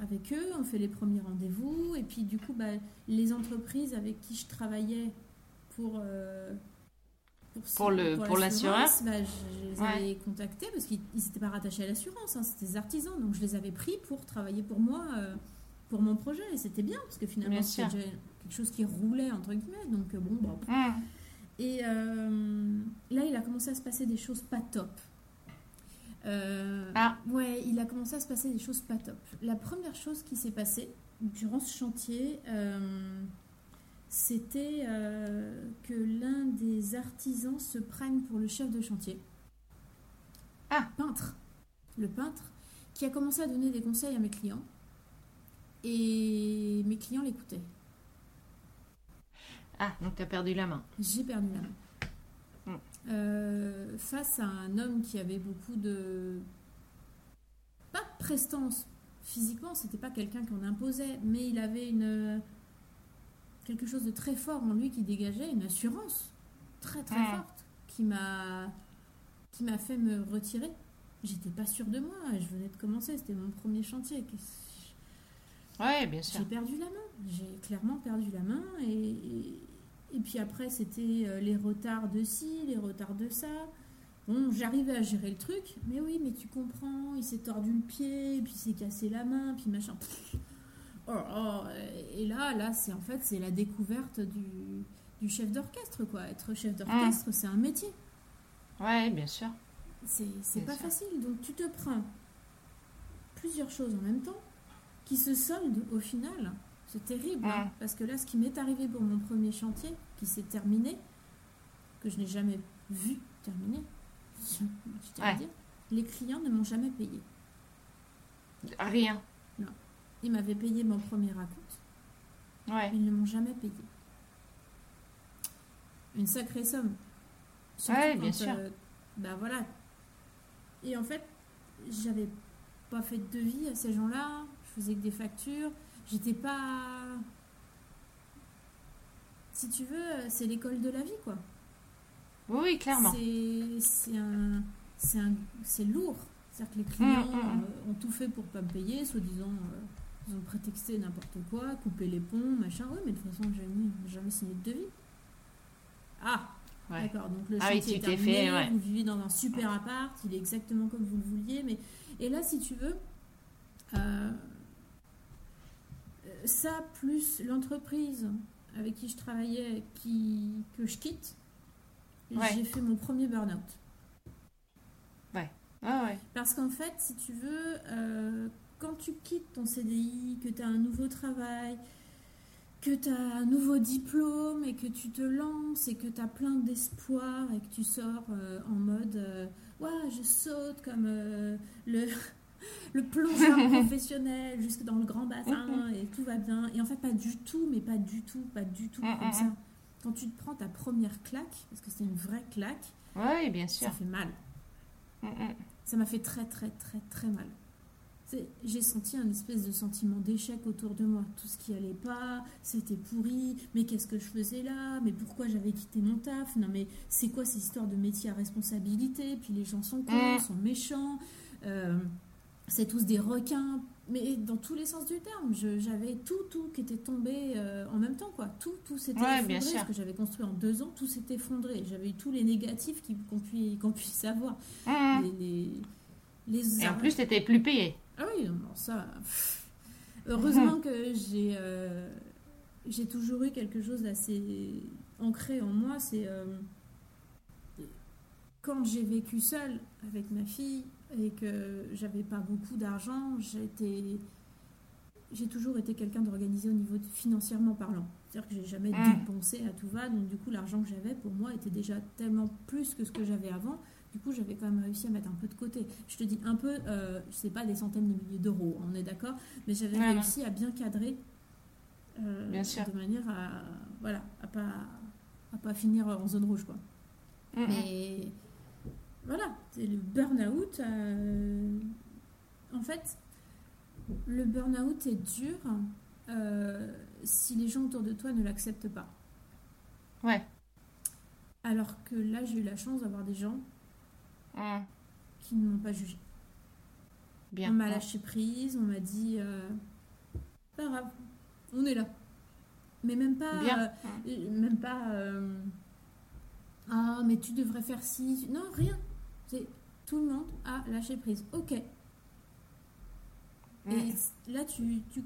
avec eux, on fait les premiers rendez-vous, et puis, du coup, bah, les entreprises avec qui je travaillais pour, euh, Pour le- pour l'assureur bah, je les Ouais. avais contactés parce qu'ils n'étaient pas rattachés à l'assurance, hein, c'était des artisans. Donc je les avais pris pour travailler pour moi, euh, pour mon projet. Et c'était bien parce que finalement c'était quelque chose qui roulait, entre guillemets. Donc euh, bon, bah, et euh, là, il a commencé à se passer des choses pas top. Euh, Ah. Ouais, il a commencé à se passer des choses pas top. La première chose qui s'est passée durant ce chantier, c'était euh, que l'un des artisans se prenne pour le chef de chantier. Ah. Peintre. Le peintre qui a commencé à donner des conseils à mes clients. Et mes clients l'écoutaient. Ah, donc tu as perdu la main. J'ai perdu la main. Mm. Euh, face à un homme qui avait beaucoup de. Pas de prestance physiquement, c'était pas quelqu'un qu'on imposait, mais il avait une. Quelque chose de très fort en lui qui dégageait, une assurance très très forte qui m'a. qui m'a fait me retirer. J'étais pas sûre de moi, je venais de commencer, c'était mon premier chantier. Ouais, bien sûr. j'ai perdu la main. J'ai clairement perdu la main. Et, et, et puis après, c'était euh, les retards de ci, les retards de ça. Bon, j'arrivais à gérer le truc. Mais oui, mais tu comprends, il s'est tordu le pied, puis il s'est cassé la main, puis machin. Pff. Oh, oh, et là, là, c'est en fait, c'est la découverte du, du chef d'orchestre, quoi. Être chef d'orchestre, c'est un métier. Ouais, bien sûr. C'est pas sûr. facile. Donc tu te prends plusieurs choses en même temps qui se soldent au final. C'est terrible. hein, Mm. parce que là, ce qui m'est arrivé pour mon premier chantier, qui s'est terminé, que je n'ai jamais vu terminer, je, je Ouais. dire, les clients ne m'ont jamais payé. Rien. Ils m'avaient payé mon premier raconte, Ouais. ils ne m'ont jamais payé. Une sacrée somme. Surtout Ouais, bien sûr. euh, bah voilà. Et en fait, j'avais pas fait de devis à ces gens-là. Je faisais que des factures. J'étais pas. Si tu veux, euh, c'est l'école de la vie, quoi. Oui, clairement. C'est c'est un, lourd. C'est-à-dire que les clients Mm, mm, mm. euh, ont tout fait pour pas me payer, soi-disant, euh, ils ont prétexté n'importe quoi, couper les ponts, machin. Oui, mais de toute façon, j'ai jamais, jamais signé de devis. Ah, Ouais. d'accord. Donc le Ah chantier est terminé, fait, ouais. vous vivez dans un super appart, il est exactement comme vous le vouliez. Mais et là, si tu veux, euh, ça plus l'entreprise avec qui je travaillais, qui que je quitte, Ouais. j'ai fait mon premier burn-out. Ah ouais. Parce qu'en fait, si tu veux, euh, quand tu quittes ton CDI, que tu as un nouveau travail, que tu as un nouveau diplôme et que tu te lances et que tu as plein d'espoir et que tu sors euh, en mode euh, Ouais, je saute comme euh, le, le plongeur professionnel jusque dans le grand bassin et tout va bien. Et en fait, pas du tout, mais pas du tout, pas du tout Mm, comme mm, ça. Quand tu te prends ta première claque, parce que c'est une vraie claque, Ouais, bien ça sûr. fait mal. Mm, mm. Ça m'a fait très très très très mal. J'ai senti un espèce de sentiment d'échec autour de moi. Tout ce qui allait pas, c'était pourri. Mais qu'est-ce que je faisais là? Mais pourquoi j'avais quitté mon taf? Non mais c'est quoi ces histoires de métier à responsabilité? Puis les gens sont cons, Mm. sont méchants. euh, c'est tous des requins. Mais dans tous les sens du terme, j'avais tout, tout qui était tombé euh, en même temps, quoi. Tout, tout s'était Ouais, effondré. Ce que j'avais construit en deux ans, tout s'était effondré. J'avais eu tous les négatifs qu'on puisse, qu'on puisse avoir. Mm. Les, les, les Et en plus, t'étais plus payé. Ah oui, non, ça. pff. Heureusement que j'ai euh, j'ai toujours eu quelque chose d'assez ancré en moi. C'est euh, quand j'ai vécu seule avec ma fille et que j'avais pas beaucoup d'argent, j'étais j'ai toujours été quelqu'un d'organisé au niveau de- financièrement parlant. C'est-à-dire que j'ai jamais Mm. dépensé à tout va, donc du coup l'argent que j'avais pour moi était déjà tellement plus que ce que j'avais avant. Du coup, j'avais quand même réussi à mettre un peu de côté. Je te dis un peu, euh, c'est pas des centaines de milliers d'euros, on est d'accord, mais j'avais réussi à bien cadrer, euh, Bien sûr. de manière à, voilà, à pas, à pas finir en zone rouge, quoi. Mais voilà, c'est le burn-out. euh, en fait, le burn-out est dur euh, si les gens autour de toi ne l'acceptent pas. Ouais. Alors que là, j'ai eu la chance d'avoir des gens Mm. qui ne m'ont pas jugé. Bien. On m'a lâché prise, on m'a dit euh, pas grave, on est là. Mais même pas, Bien. euh, même pas, euh, Ah, mais tu devrais faire ci. Non, rien. C'est tout le monde a lâché prise. Ok. Et là, tu, tu,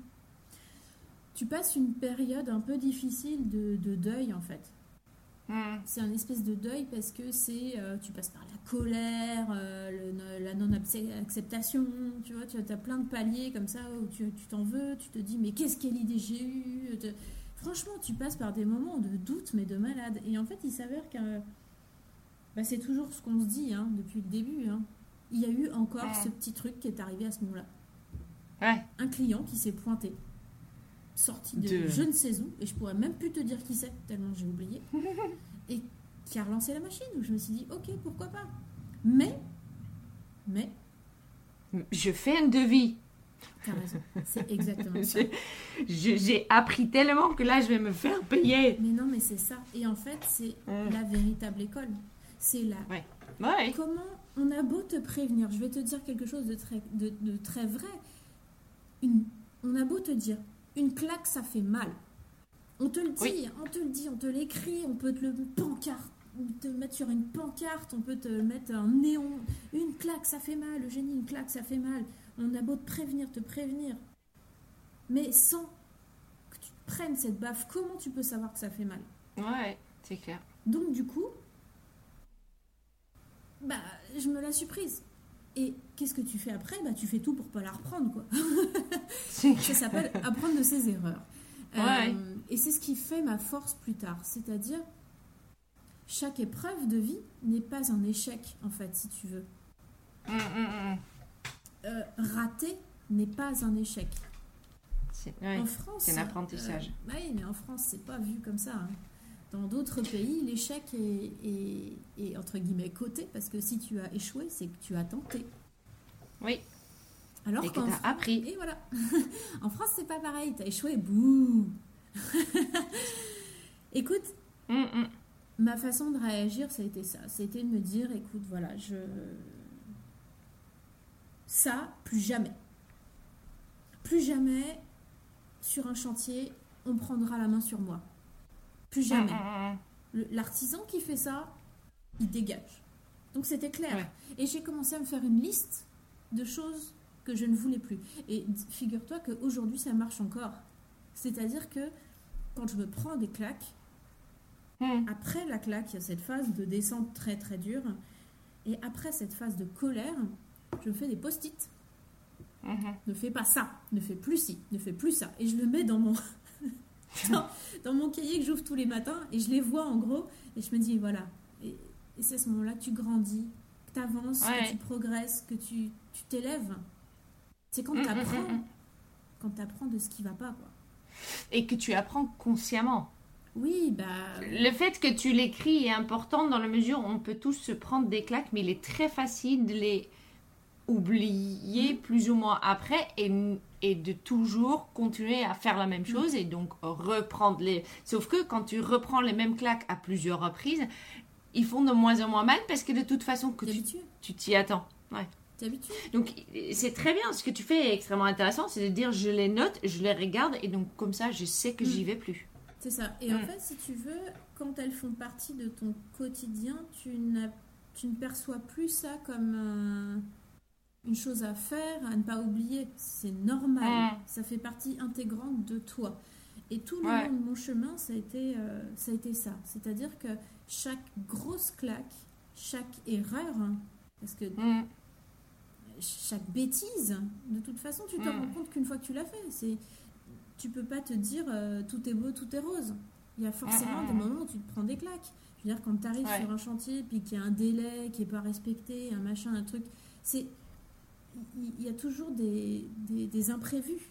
tu, passes une période un peu difficile de, de deuil, en fait. C'est un espèce de deuil parce que c'est euh, tu passes par la colère, euh, la non-acceptation, tu vois, tu as plein de paliers comme ça où tu t'en veux, tu te dis mais qu'est-ce quelle idée j'ai eue Franchement, tu passes par des moments de doute mais de malade. Et en fait, il s'avère que bah, c'est toujours ce qu'on se dit hein, depuis le début. Hein. Il y a eu encore ce petit truc qui est arrivé à ce moment-là. Un client qui s'est pointé sorti de, je ne sais où, et je pourrais même plus te dire qui c'est, tellement j'ai oublié, et qui a relancé la machine, où je me suis dit, ok, pourquoi pas. Mais, mais... Je fais un devis. T'as raison, c'est exactement ça. J'ai appris tellement que là, je vais me faire payer. Mais non, mais c'est ça. Et en fait, c'est la véritable école. C'est là. Ouais. Ouais. Comment on a beau te prévenir, je vais te dire quelque chose de très, de, de très vrai. Une, on a beau te dire, une claque, ça fait mal. On te le dit, on te le dit, on te l'écrit, on peut te le pancarte, te mettre sur une pancarte, on peut te mettre un néon. Une claque, ça fait mal, le génie, une claque, ça fait mal. On a beau te prévenir, te prévenir. Mais sans que tu prennes cette baffe, comment tu peux savoir que ça fait mal? Ouais, c'est clair. Donc du coup, bah, je me la suis prise. Et qu'est-ce que tu fais après? Bah, Tu fais tout pour pas la reprendre. Quoi. ça s'appelle apprendre de ses erreurs. Euh, et c'est ce qui fait ma force plus tard. C'est-à-dire, chaque épreuve de vie n'est pas un échec, en fait, si tu veux. Euh, rater n'est pas un échec. en France, c'est un apprentissage. Euh, oui, mais en France, c'est pas vu comme ça. Hein. Dans d'autres pays, l'échec est, entre guillemets coté parce que si tu as échoué, c'est que tu as tenté. Oui. Alors et que tu as appris. Et voilà. en France, c'est pas pareil. Tu as échoué, bouh Écoute, mm, mm. ma façon de réagir, ça a été ça. C'était de me dire, écoute, voilà, je. Ça, plus jamais. Plus jamais, sur un chantier, on prendra la main sur moi. Plus jamais. Mm, mm, mm. L'artisan qui fait ça, il dégage. Donc c'était clair. Et j'ai commencé à me faire une liste de choses que je ne voulais plus. Et figure-toi qu'aujourd'hui, ça marche encore. C'est-à-dire que quand je me prends des claques, après la claque, il y a cette phase de descente très très dure. Et après cette phase de colère, je me fais des post-it. Mm-hmm. Ne fais pas ça, ne fais plus ci, ne fais plus ça. Et je le mets dans mon, dans, mon cahier que j'ouvre tous les matins et je les vois en gros et je me dis voilà. Et, c'est à ce moment-là que tu grandis, que tu avances, que tu progresses, que tu t'élèves. C'est quand mm, tu apprends, mm, mm, quand tu apprends de ce qui va pas. Quoi. Et que tu apprends consciemment. Oui, bah. Le fait que tu l'écris est important dans la mesure où on peut tous se prendre des claques, mais il est très facile de les oublier plus ou moins après et et de toujours continuer à faire la même chose et donc reprendre les... Sauf que quand tu reprends les mêmes claques à plusieurs reprises, ils font de moins en moins mal parce que de toute façon que tu t'y attends. Ouais. Donc c'est très bien, ce que tu fais est extrêmement intéressant, c'est de dire je les note, je les regarde et donc comme ça je sais que j'y mm. vais plus. C'est ça. Et en mm. fait, si tu veux, quand elles font partie de ton quotidien, tu, tu ne perçois plus ça comme une chose à faire, à ne pas oublier. C'est normal. Ça fait partie intégrante de toi. Et tout le long de mon chemin, ça a été, euh, ça, a été ça. C'est-à-dire que chaque grosse claque, chaque erreur, parce que mm. chaque bêtise, de toute façon, tu te mm. rends compte qu'une fois que tu l'as fait, c'est, tu peux pas te dire euh, tout est beau, tout est rose. Il y a forcément des moments où tu te prends des claques. Je veux dire, quand tu arrives sur un chantier, puis qu'il y a un délai qui n'est pas respecté, un machin, un truc, c'est il y a toujours des, des, imprévus.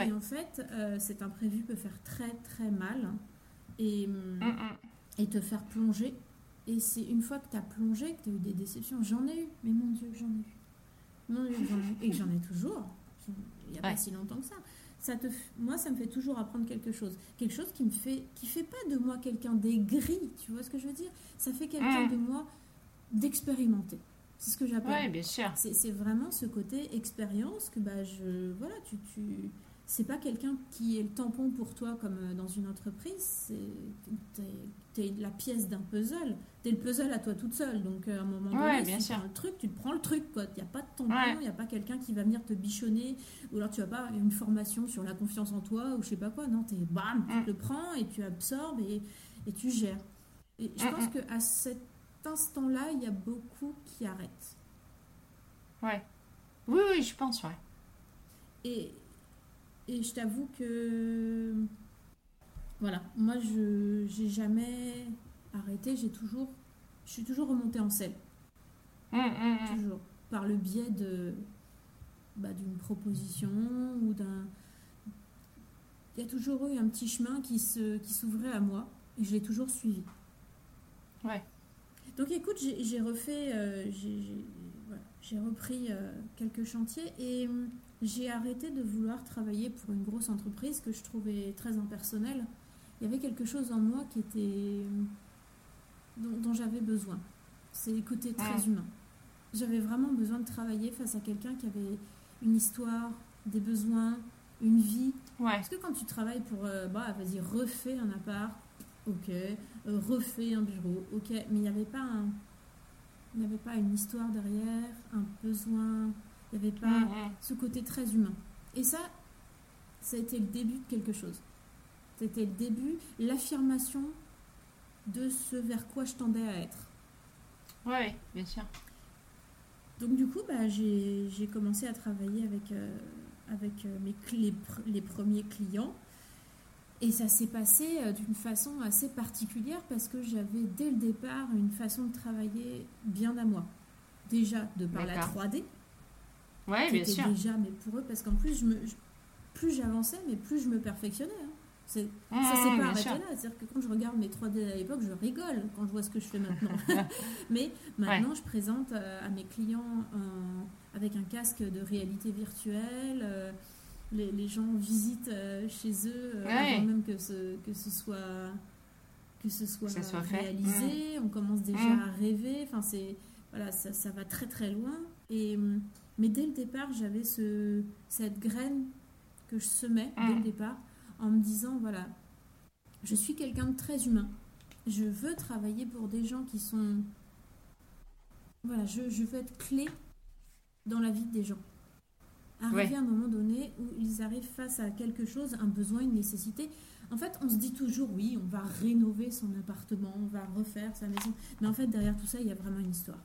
Et en fait, euh, cet imprévu peut faire très très mal et, mm, mm. et te faire plonger. Et c'est une fois que tu as plongé, que tu as eu des déceptions. J'en ai eu, mais mon Dieu, j'en ai eu. Mon Dieu, j'en ai eu. Et j'en ai toujours. Il n'y a pas si longtemps que ça. ça te, moi, ça me fait toujours apprendre quelque chose. Quelque chose qui me fait, qui fait pas de moi quelqu'un d'aigri, tu vois ce que je veux dire? Ça fait quelqu'un mm. de moi d'expérimenté. C'est ce que j'appelle. Oui, bien sûr. C'est vraiment ce côté expérience que bah, je, voilà, tu, tu, c'est pas quelqu'un qui est le tampon pour toi comme euh, dans une entreprise. Tu es, la pièce d'un puzzle. Tu es le puzzle à toi toute seule. Donc euh, à un moment donné, bien si tu le truc, tu te prends le truc. Il n'y a pas de tampon, il n'y a pas quelqu'un qui va venir te bichonner. Ou alors tu n'as pas une formation sur la confiance en toi ou je sais pas quoi. Non, es, bam, tu mm. le prends et tu absorbes et, et tu gères. Et je pense qu'à cet instant-là, il y a beaucoup qui arrêtent. Ouais. Oui, oui, je pense, ouais. Et, et je t'avoue que. Voilà, moi, je j'ai jamais arrêté, j'ai toujours. Je suis toujours remontée en selle. Hum, hum, hum. Toujours. Par le biais de. Bah, d'une proposition ou d'un. Il y a toujours eu un petit chemin qui s'ouvrait à moi et je l'ai toujours suivi. Ouais. Donc écoute, j'ai refait, euh, j'ai repris euh, quelques chantiers et hum, j'ai arrêté de vouloir travailler pour une grosse entreprise que je trouvais très impersonnelle. Il y avait quelque chose en moi qui était dont, j'avais besoin. C'est le côté très humain. J'avais vraiment besoin de travailler face à quelqu'un qui avait une histoire, des besoins, une vie. Parce que quand tu travailles pour, euh, bah, vas-y, refais un appart, ok, euh, refais un bureau, ok, mais il n'y avait pas un, il n'y avait pas une histoire derrière, un besoin, il n'y avait pas mm-hmm. ce côté très humain. Et ça, ça a été le début de quelque chose. C'était le début, l'affirmation de ce vers quoi je tendais à être. Oui, bien sûr. Donc du coup, bah, j'ai commencé à travailler avec, euh, avec euh, mes, les, les premiers clients. Et ça s'est passé euh, d'une façon assez particulière parce que j'avais dès le départ une façon de travailler bien à moi. Déjà de par la 3D. Ouais, bien sûr. Déjà, mais pour eux, parce qu'en plus, je me, plus j'avançais, mais plus je me perfectionnais. Hein. C'est, ça s'est pas arrêté là. C'est-à-dire que quand je regarde mes 3D à l'époque, je rigole quand je vois ce que je fais maintenant. mais maintenant, je présente euh, à mes clients avec un casque de réalité virtuelle. Euh, les, gens visitent euh, chez eux avant même que ce, que ce soit que ce soit, réalisé. On commence déjà mmh. à rêver. Enfin, c'est voilà, ça, ça, va très très loin. Et mais dès le départ, j'avais ce, cette graine que je semais dès le départ en me disant voilà, je suis quelqu'un de très humain. Je veux travailler pour des gens qui sont. Voilà, je, je veux être clé dans la vie des gens. Arriver à un moment donné où ils arrivent face à quelque chose, un besoin, une nécessité. En fait, on se dit toujours oui, on va rénover son appartement, on va refaire sa maison. Mais en fait, derrière tout ça, il y a vraiment une histoire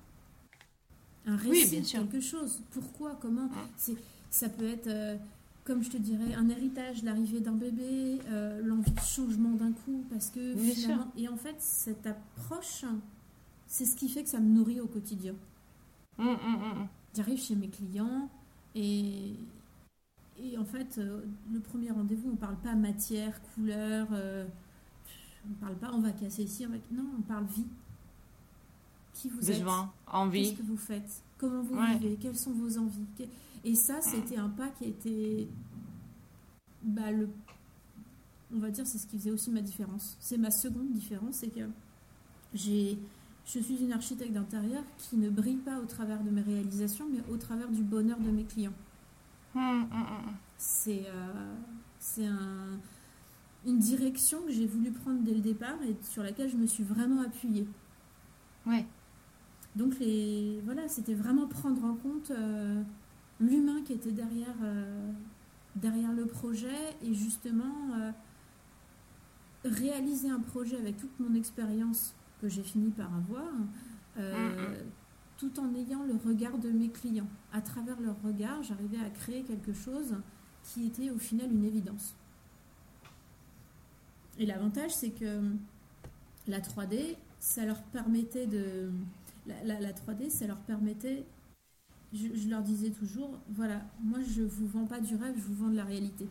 un récit, quelque chose. Pourquoi, comment C'est, Ça peut être, euh, comme je te dirais, un héritage, l'arrivée d'un bébé, euh, l'envie de changement d'un coup, parce que finalement... Et en fait, cette approche, c'est ce qui fait que ça me nourrit au quotidien. Hum, hum, hum, J'arrive chez mes clients et, et en fait, euh, le premier rendez-vous, on parle pas matière, couleur, on parle pas on va casser ici, on va... non, on parle vie. Qui vous êtes, envie. Qu'est-ce que vous faites? Comment vous vivez? Quelles sont vos envies? Et ça, c'était un pas qui était, bah, le, on va dire, c'est ce qui faisait aussi ma différence. C'est ma seconde différence, c'est que j'ai, je suis une architecte d'intérieur qui ne brille pas au travers de mes réalisations, mais au travers du bonheur de mes clients. Hum, hum, hum, c'est, euh, un, une direction que j'ai voulu prendre dès le départ et sur laquelle je me suis vraiment appuyée. Ouais. Donc les, voilà, c'était vraiment prendre en compte euh, l'humain qui était derrière, euh, derrière le projet et justement réaliser un projet avec toute mon expérience que j'ai fini par avoir, tout en ayant le regard de mes clients. À travers leur regard, j'arrivais à créer quelque chose qui était au final une évidence. Et l'avantage, c'est que la 3D, ça leur permettait de, la, 3D, ça leur permettait, je, leur disais toujours, voilà, moi je vous vends pas du rêve, je vous vends de la réalité.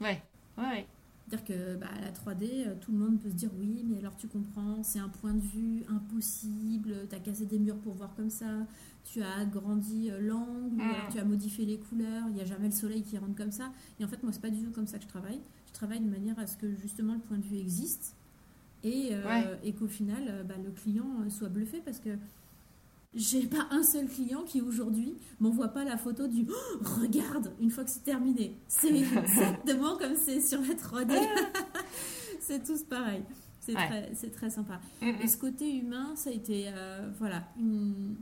Ouais, ouais. C'est-à-dire que bah, la 3D, euh, tout le monde peut se dire oui, mais alors tu comprends, c'est un point de vue impossible, tu as cassé des murs pour voir comme ça, tu as agrandi euh, l'angle, mm. tu as modifié les couleurs, il n'y a jamais le soleil qui rentre comme ça. Et en fait, moi, c'est pas du tout comme ça que je travaille. Je travaille de manière à ce que justement le point de vue existe et, euh, et qu'au final, bah, le client soit bluffé parce que j'ai pas un seul client qui aujourd'hui m'envoie pas la photo du oh, regarde une fois que c'est terminé. C'est exactement comme c'est sur la 3D. c'est tous pareil. C'est très, très, sympa. Et ce côté humain, ça a été, euh, voilà, une...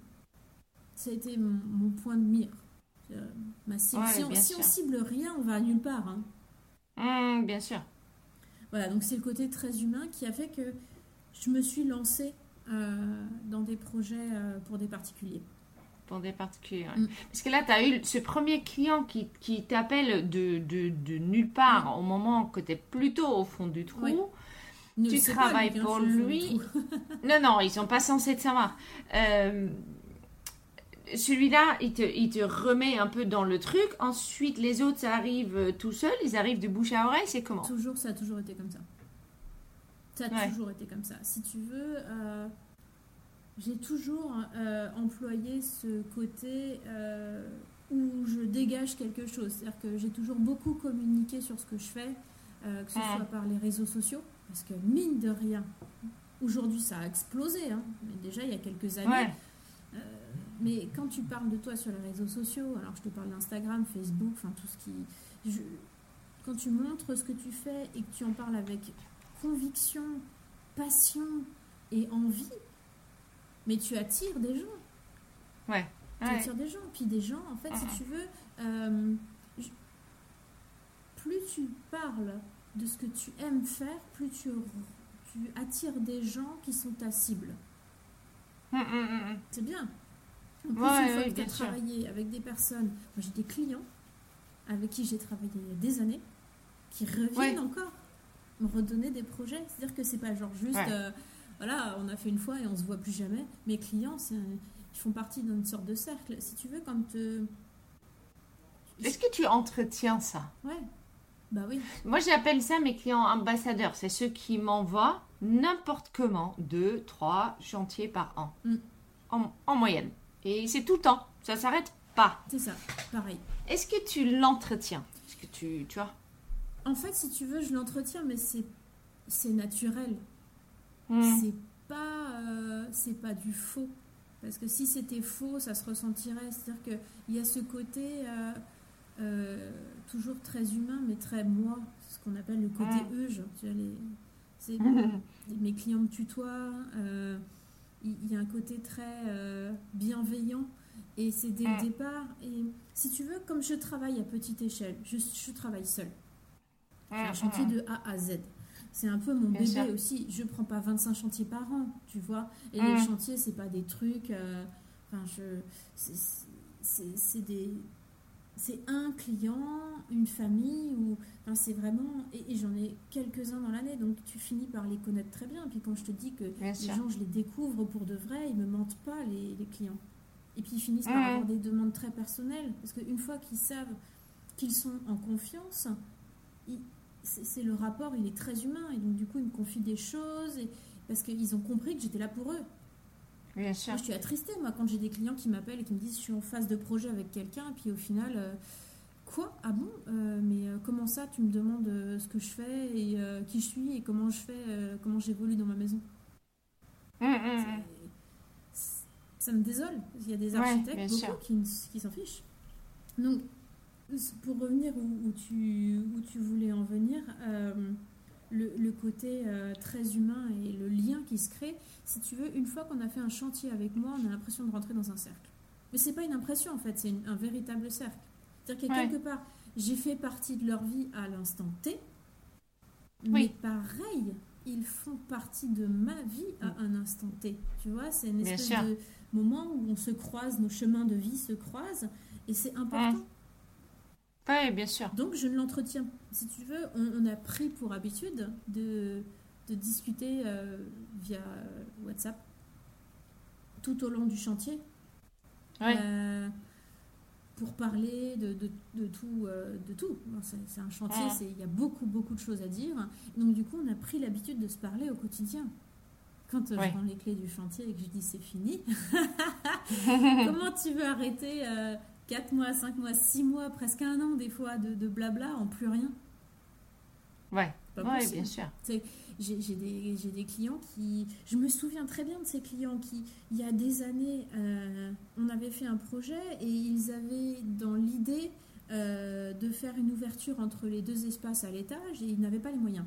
ça a été mon, point de mire. Euh, ma si, on, cible rien, on va nulle part. Hein. Mm, bien sûr. Voilà, donc c'est le côté très humain qui a fait que je me suis lancée dans des projets pour des particuliers. Pour des particuliers, Parce que là, tu as eu ce premier client qui, qui t'appelle de, de, de, nulle part au moment que tu es plutôt au fond du trou tu travailles pour lui. non, non, ils sont pas censés te savoir. Euh, celui-là, il te, il te, remet un peu dans le truc. Ensuite, les autres, ça arrive tout seul. Ils arrivent de bouche à oreille. C'est comment? Toujours, ça a toujours été comme ça. Ça a toujours été comme ça. Si tu veux, euh, j'ai toujours euh, employé ce côté où je dégage quelque chose. C'est-à-dire que j'ai toujours beaucoup communiqué sur ce que je fais, que ce soit par les réseaux sociaux. Parce que mine de rien, aujourd'hui ça a explosé, hein, mais déjà il y a quelques années. Euh, mais quand tu parles de toi sur les réseaux sociaux, alors je te parle d'Instagram, Facebook, enfin tout ce qui. quand tu montres ce que tu fais et que tu en parles avec conviction, passion et envie, mais tu attires des gens. Ouais. Tu attires des gens. Puis des gens, en fait, si tu veux, euh, plus tu parles de ce que tu aimes faire, plus tu, tu attires des gens qui sont ta cible. Hum, hum, hum, C'est bien. En plus, une fois que tu as travaillé avec des personnes, moi j'ai des clients avec qui j'ai travaillé il y a des années, qui reviennent encore me redonner des projets. C'est-à-dire que c'est pas genre juste, euh, voilà, on a fait une fois et on se voit plus jamais. Mes clients, ils font partie d'une sorte de cercle. Si tu veux, quand... Euh, Est-ce que tu entretiens ça? Ouais. Bah oui. Moi, j'appelle ça mes clients ambassadeurs. C'est ceux qui m'envoient n'importe comment deux, trois chantiers par an. Mm. En, moyenne. Et c'est tout le temps. Ça s'arrête pas. C'est ça, pareil. Est-ce que tu l'entretiens? Est-ce que tu, tu vois? En fait, si tu veux, je l'entretiens, mais c'est, c'est naturel. Mm. C'est pas, euh, c'est pas du faux. Parce que si c'était faux, ça se ressentirait. C'est-à-dire qu'il y a ce côté. Euh, euh, toujours très humain, mais très moi, ce qu'on appelle le côté mm. euge. Tu vois, les, mes clients me tutoient, il y, a un côté très bienveillant, et c'est dès le mm. départ. Et si tu veux, comme je travaille à petite échelle, je, je travaille seule. Un chantier de A à Z. C'est un peu mon bébé aussi. Je prends pas 25 chantiers par an, tu vois. Et les mm. chantiers, c'est pas des trucs. enfin, je, c'est des c'est un client, une famille, ou c'est vraiment. Et, j'en ai quelques-uns dans l'année, donc tu finis par les connaître très bien. Et puis quand je te dis que les gens, je les découvre pour de vrai, ils me mentent pas, les, clients. Et puis ils finissent par avoir des demandes très personnelles, parce qu'une fois qu'ils savent qu'ils sont en confiance, c'est le rapport, il est très humain, et donc du coup ils me confient des choses, et, parce qu'ils ont compris que j'étais là pour eux. Bien sûr. je suis attristée, moi, quand j'ai des clients qui m'appellent et qui me disent je suis en phase de projet avec quelqu'un, et puis au final, euh, quoi? Ah bon? Euh, Mais euh, comment ça, tu me demandes ce que je fais et qui je suis et comment je fais, comment j'évolue dans ma maison? Hum, hum, hum. Ça me désole. Il y a des architectes beaucoup qui, qui s'en fichent. Donc, pour revenir où, tu, où tu voulais en venir, le, côté euh, très humain et le lien qui se crée. Si tu veux, une fois qu'on a fait un chantier avec moi, on a l'impression de rentrer dans un cercle. Mais c'est pas une impression en fait, c'est un véritable cercle. C'est-à-dire que quelque part, j'ai fait partie de leur vie à l'instant T, mais pareil, ils font partie de ma vie à un instant T. Tu vois, c'est une espèce de moment où on se croise, nos chemins de vie se croisent, et c'est important. Oui, bien sûr. Donc je ne l'entretiens. Si tu veux, on, a pris pour habitude de, de discuter euh, via WhatsApp tout au long du chantier. Euh, pour parler de, de, de tout. Euh, de tout. C'est un chantier, il y a beaucoup, beaucoup de choses à dire. Donc du coup, on a pris l'habitude de se parler au quotidien. Quand je prends les clés du chantier et que je dis c'est fini, comment tu veux arrêter 4 mois, 5 mois, 6 mois, presque un an des fois de, blabla en plus rien. Ouais. Ouais, bien sûr. J'ai des, clients qui... Je me souviens très bien de ces clients qui, il y a des années, euh, on avait fait un projet et ils avaient dans l'idée euh, de faire une ouverture entre les deux espaces à l'étage et ils n'avaient pas les moyens.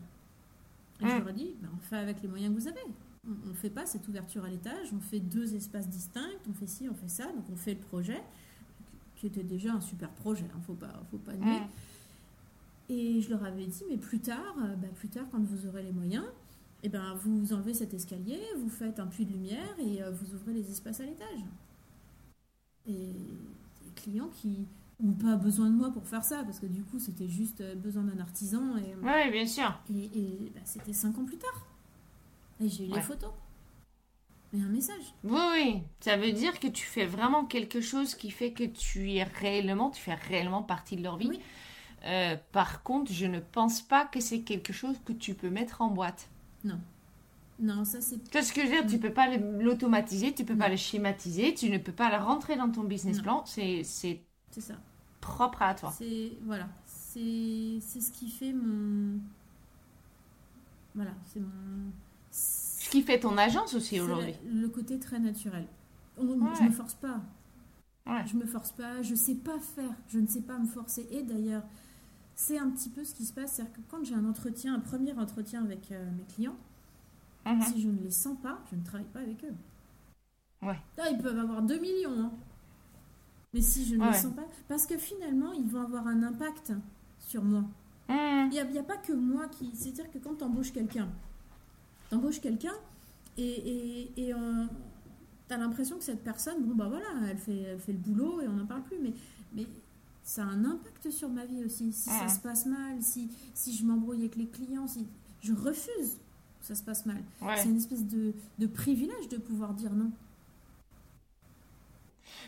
Et je Mm. leur ai dit, ben, on fait avec les moyens que vous avez. On ne fait pas cette ouverture à l'étage, on fait deux espaces distincts, on fait ci, on fait ça, donc on fait le projet, qui était déjà un super projet, il ne faut pas, faut pas nier. Mm. Et je leur avais dit, mais plus tard, euh, bah, plus tard, quand vous aurez les moyens, eh ben, vous enlevez cet escalier, vous faites un puits de lumière et euh, vous ouvrez les espaces à l'étage. Et des clients qui n'ont pas besoin de moi pour faire ça, parce que du coup, c'était juste euh, besoin d'un artisan. Et, Ouais, bien sûr. et, et, bah, c'était cinq ans plus tard. Et j'ai eu Ouais. les photos. Et un message. Oui, oui. Ça veut dire que tu fais vraiment quelque chose qui fait que tu es réellement, tu fais réellement partie de leur vie. Oui. Euh, par contre, je ne pense pas que c'est quelque chose que tu peux mettre en boîte. Non, ça c'est Tu vois ce que je veux dire? Tu peux pas l'automatiser, tu peux pas Non. le schématiser, tu ne peux pas le rentrer dans ton business Non. plan. C'est c'est c'est ça. propre à toi. C'est voilà, c'est c'est ce qui fait mon voilà, c'est mon qui fait ton agence aussi aujourd'hui. le, côté très naturel. On- Ouais. Je me force pas. Ouais. Je me force pas, je sais pas faire, je ne sais pas me forcer. Et d'ailleurs, c'est un petit peu ce qui se passe, c'est-à-dire que quand j'ai un entretien, un premier entretien avec euh, mes clients, Mhm. si je ne les sens pas, je ne travaille pas avec eux. Ouais. Ah, ils peuvent avoir 2 millions. hein. Mais si je ne Ouais. les sens pas, parce que finalement, ils vont avoir un impact sur moi. Mhm. Il n'y a, a pas que moi qui. C'est-à-dire que quand tu embauches quelqu'un, embauches quelqu'un et, et, et tu as l'impression que cette personne, bon, bah voilà, elle fait, elle fait le boulot et on n'en parle plus. Mais, mais ça a un impact sur ma vie aussi. Si ça se passe mal, si, si je m'embrouille avec les clients, si je refuse que ça se passe mal. Ouais. C'est une espèce de, de privilège de pouvoir dire non.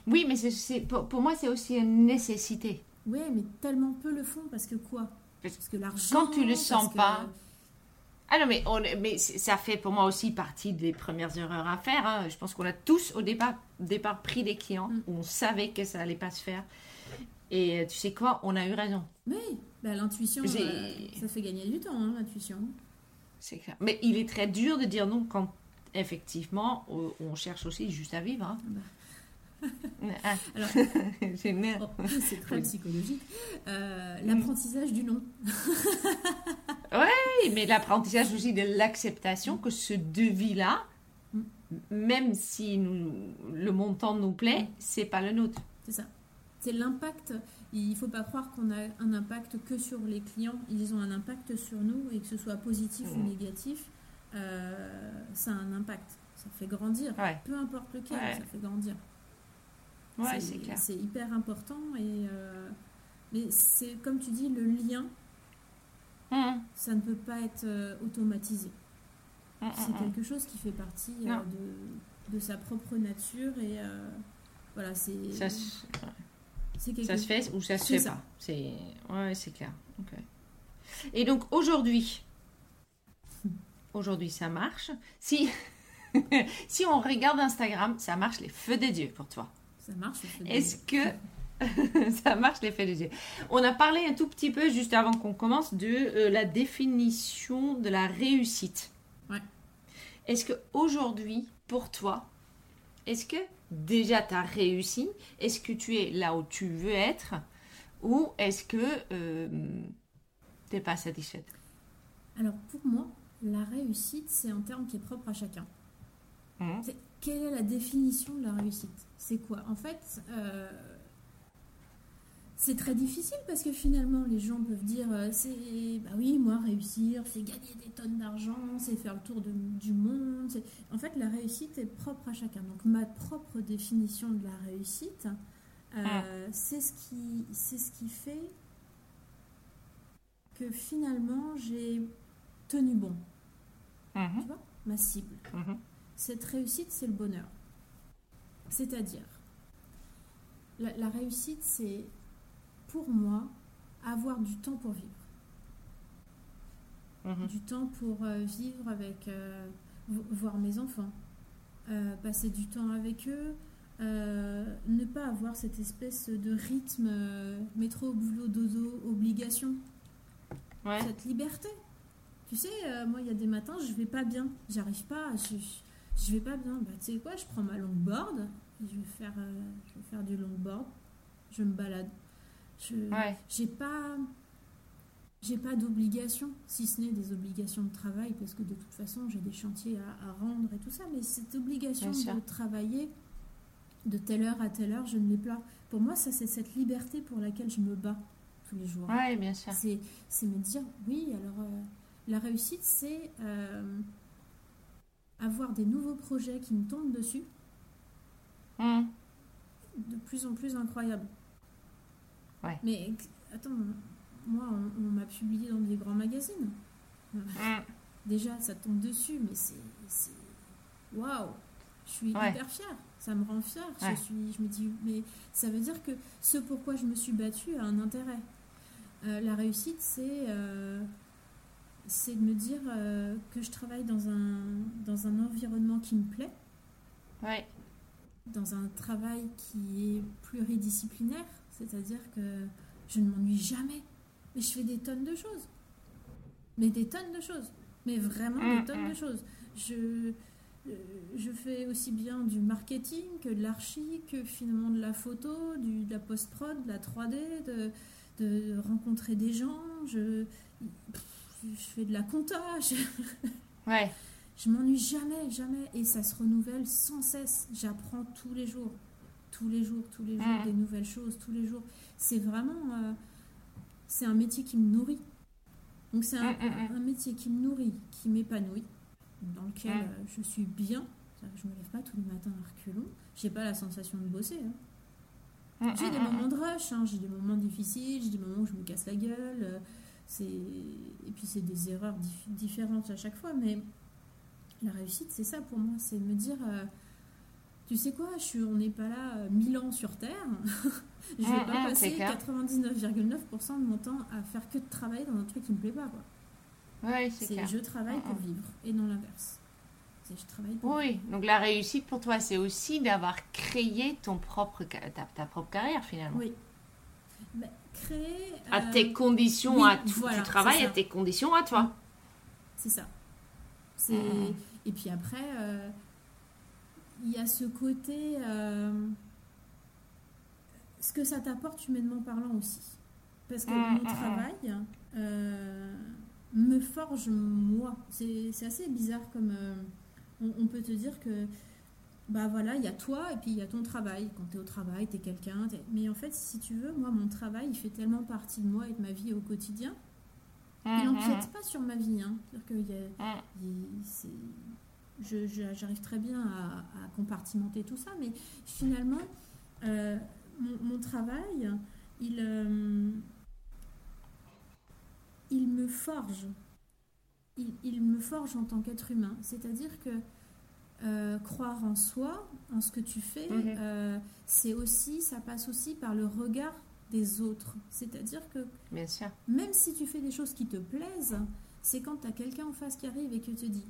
Oui, mais c'est pour, pour moi, c'est aussi une nécessité. Ouais, mais tellement peu le font parce que quoi? Parce- que l'argent. Quand tu le sens que- pas, Ah non, mais, on, mais c'est- ça fait pour moi aussi partie des premières erreurs à faire. hein. Je pense qu'on a tous au départ, départ pris des clients Mm. où on savait que ça allait pas se faire. Et euh, tu sais quoi, on a eu raison. Oui, bah, l'intuition, euh, ça fait gagner du temps, hein, l'intuition. C'est clair. Mais il est très dur de dire non quand effectivement on on cherche aussi juste à vivre. hein. Ah, Alors, Génial. oh, c'est très Oui. psychologique. Euh, L'apprentissage du non. Oui, mais l'apprentissage aussi de l'acceptation que ce devis-là, Mm. même si nous, le montant nous plaît, Mm. c'est pas le nôtre. C'est ça. C'est l'impact. Il ne faut pas croire qu'on a un impact que sur les clients. Ils ont un impact sur nous et que ce soit positif ou Mm. négatif, euh, ça a un impact. Ça fait grandir. Ouais, Peu importe lequel, Ouais. ça fait grandir. Ouais c'est clair. C'est hyper important. Et, euh, mais c'est comme tu dis, le lien, Mm, ça ne peut pas être euh, automatisé. mm, C'est quelque chose qui fait partie euh, de, de sa propre nature et euh, voilà, c'est Ça, se- ça fait ou ça se fait ça. pas. C'est ouais, c'est clair. Et donc aujourd'hui, aujourd'hui ça marche. Si si on regarde Instagram, ça marche les feux des dieux pour toi. Ça marche. Est-ce que ça marche l'effet des yeux On a parlé un tout petit peu juste avant qu'on commence de euh, la définition de la réussite. Ouais. Est-ce que aujourd'hui, pour toi, est-ce que déjà tu as réussi? Est-ce que tu es là où tu veux être? Ou est-ce que tu n'es pas satisfaite? Alors pour moi, la réussite, c'est un terme qui est propre à chacun. Mhm. Quelle est la définition de la réussite? C'est quoi? En fait, euh, c'est très difficile parce que finalement, les gens peuvent dire euh, c'est bah oui, moi réussir, c'est gagner des tonnes d'argent, c'est faire le tour de- du monde. c'est- En fait, la réussite est propre à chacun. Donc ma propre définition de la réussite, euh, c'est ce qui, c'est ce qui fait que finalement j'ai tenu bon. Mhm, Tu vois, ma cible. mhm. Cette réussite, c'est le bonheur. C'est-à-dire, la, la réussite, c'est pour moi avoir du temps pour vivre. Mhm. Du temps pour euh, vivre avec, euh, vo- voir mes enfants, euh, passer du temps avec eux, euh, ne pas avoir cette espèce de rythme métro, boulot, dodo, obligation, Ouais. cette liberté. Tu sais, moi, il y a des matins, je vais pas bien. J'arrive pas. Je, je vais pas bien. Bah, tu sais quoi, je prends ma longboard. Je vais faire, euh, je vais faire du longboard. Je me balade. Je j'ai pas j'ai pas d'obligation, si ce n'est des obligations de travail, parce que de toute façon j'ai des chantiers à, rendre et tout ça, mais cette obligation de travailler de telle heure à telle heure, je ne l'ai pas. Pour moi, ça c'est cette liberté pour laquelle je me bats tous les jours. Oui, bien sûr. C'est me dire, oui, alors euh, la réussite, c'est euh, avoir des nouveaux projets qui me tombent dessus, mmh. de plus en plus incroyables. Ouais. Mais attends, moi, on, m'a publié dans des grands magazines. Mm. Déjà, ça tombe dessus, mais c'est. Waouh! Je suis hyper fière. Ça me rend fière. Je, suis, je me dis, mais ça veut dire que ce pourquoi je me suis battue a un intérêt. Euh, la réussite, c'est. Euh, c'est de me dire euh, que je travaille dans un, dans un environnement qui me plaît. Ouais. Dans un travail qui est pluridisciplinaire, c'est-à-dire que je ne m'ennuie jamais. Mais je fais des tonnes de choses. Mais des tonnes de choses. Mais vraiment des mm, tonnes de mm. choses. Je, euh, je fais aussi bien du marketing que de l'archi, que finalement de la photo, du, de la post-prod, de la 3D, de, de rencontrer des gens. Je, je fais de la compta. Je, ouais. je m'ennuie jamais, jamais. Et ça se renouvelle sans cesse. J'apprends tous les jours. Tous les jours, tous les jours, des nouvelles choses, tous les jours. C'est vraiment. Euh, c'est un métier qui me nourrit. Donc c'est un, mm, mm, mm. métier qui me nourrit, qui m'épanouit, dans lequel euh, je suis bien. Je me lève pas tous les matins à reculons. J'ai pas la sensation de bosser. Hein. J'ai des moments de rush, hein. j'ai des moments difficiles, j'ai des moments où je me casse la gueule. Euh, et puis c'est des erreurs différentes à chaque fois, mais la réussite c'est ça pour moi, c'est me dire euh, tu sais quoi, je suis, on n'est pas là mille ans sur Terre. je vais mm, pas mm, passer 99,9% de mon temps à faire que de travailler dans un truc qui me plaît pas. Quoi. Ouais, c'est Je travaille pour vivre et non l'inverse. Oui, donc la réussite pour toi, c'est aussi d'avoir créé ton propre, ta, ta, propre carrière finalement. Oui. Bah, créer. À tes euh, conditions à toi. tu travailles à tes conditions à toi. C'est ça. C'est... Et puis après, euh, il y a ce côté. Euh, ce que ça t'apporte humainement parlant aussi. Parce que mm, mon mm, mm. travail me forge moi. C'est assez bizarre comme on, peut te dire que bah voilà, il y a toi et puis il y a ton travail. Quand tu es au travail, tu es quelqu'un. Mais en fait, si tu veux, moi, mon travail, il fait tellement partie de moi et de ma vie au quotidien. Il n'empiète pas sur ma vie. Hein. J'arrive très bien à, compartimenter tout ça, mais finalement, euh, mon, travail, il, euh, il me forge. Il, me forge en tant qu'être humain. C'est-à-dire que euh, croire en soi, en ce que tu fais, mhm. euh, c'est aussi, ça passe aussi par le regard des autres. C'est-à-dire que Bien sûr. même si tu fais des choses qui te plaisent, c'est quand tu as quelqu'un en face qui arrive et qui te dit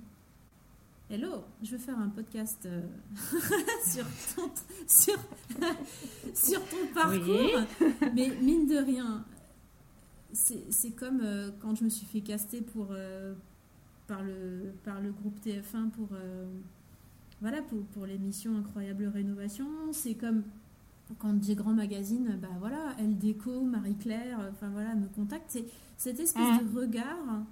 Hello, je veux faire un podcast euh, sur, ton, sur, sur ton parcours. Mais mine de rien, c'est comme euh, quand je me suis fait caster pour, euh, par, le, par le groupe TF1 pour, voilà, pour, pour l'émission Incroyable Rénovation. C'est comme quand des grands magazines, bah voilà, Elle Déco, Marie-Claire, enfin voilà, me contactent. C'est cette espèce de regard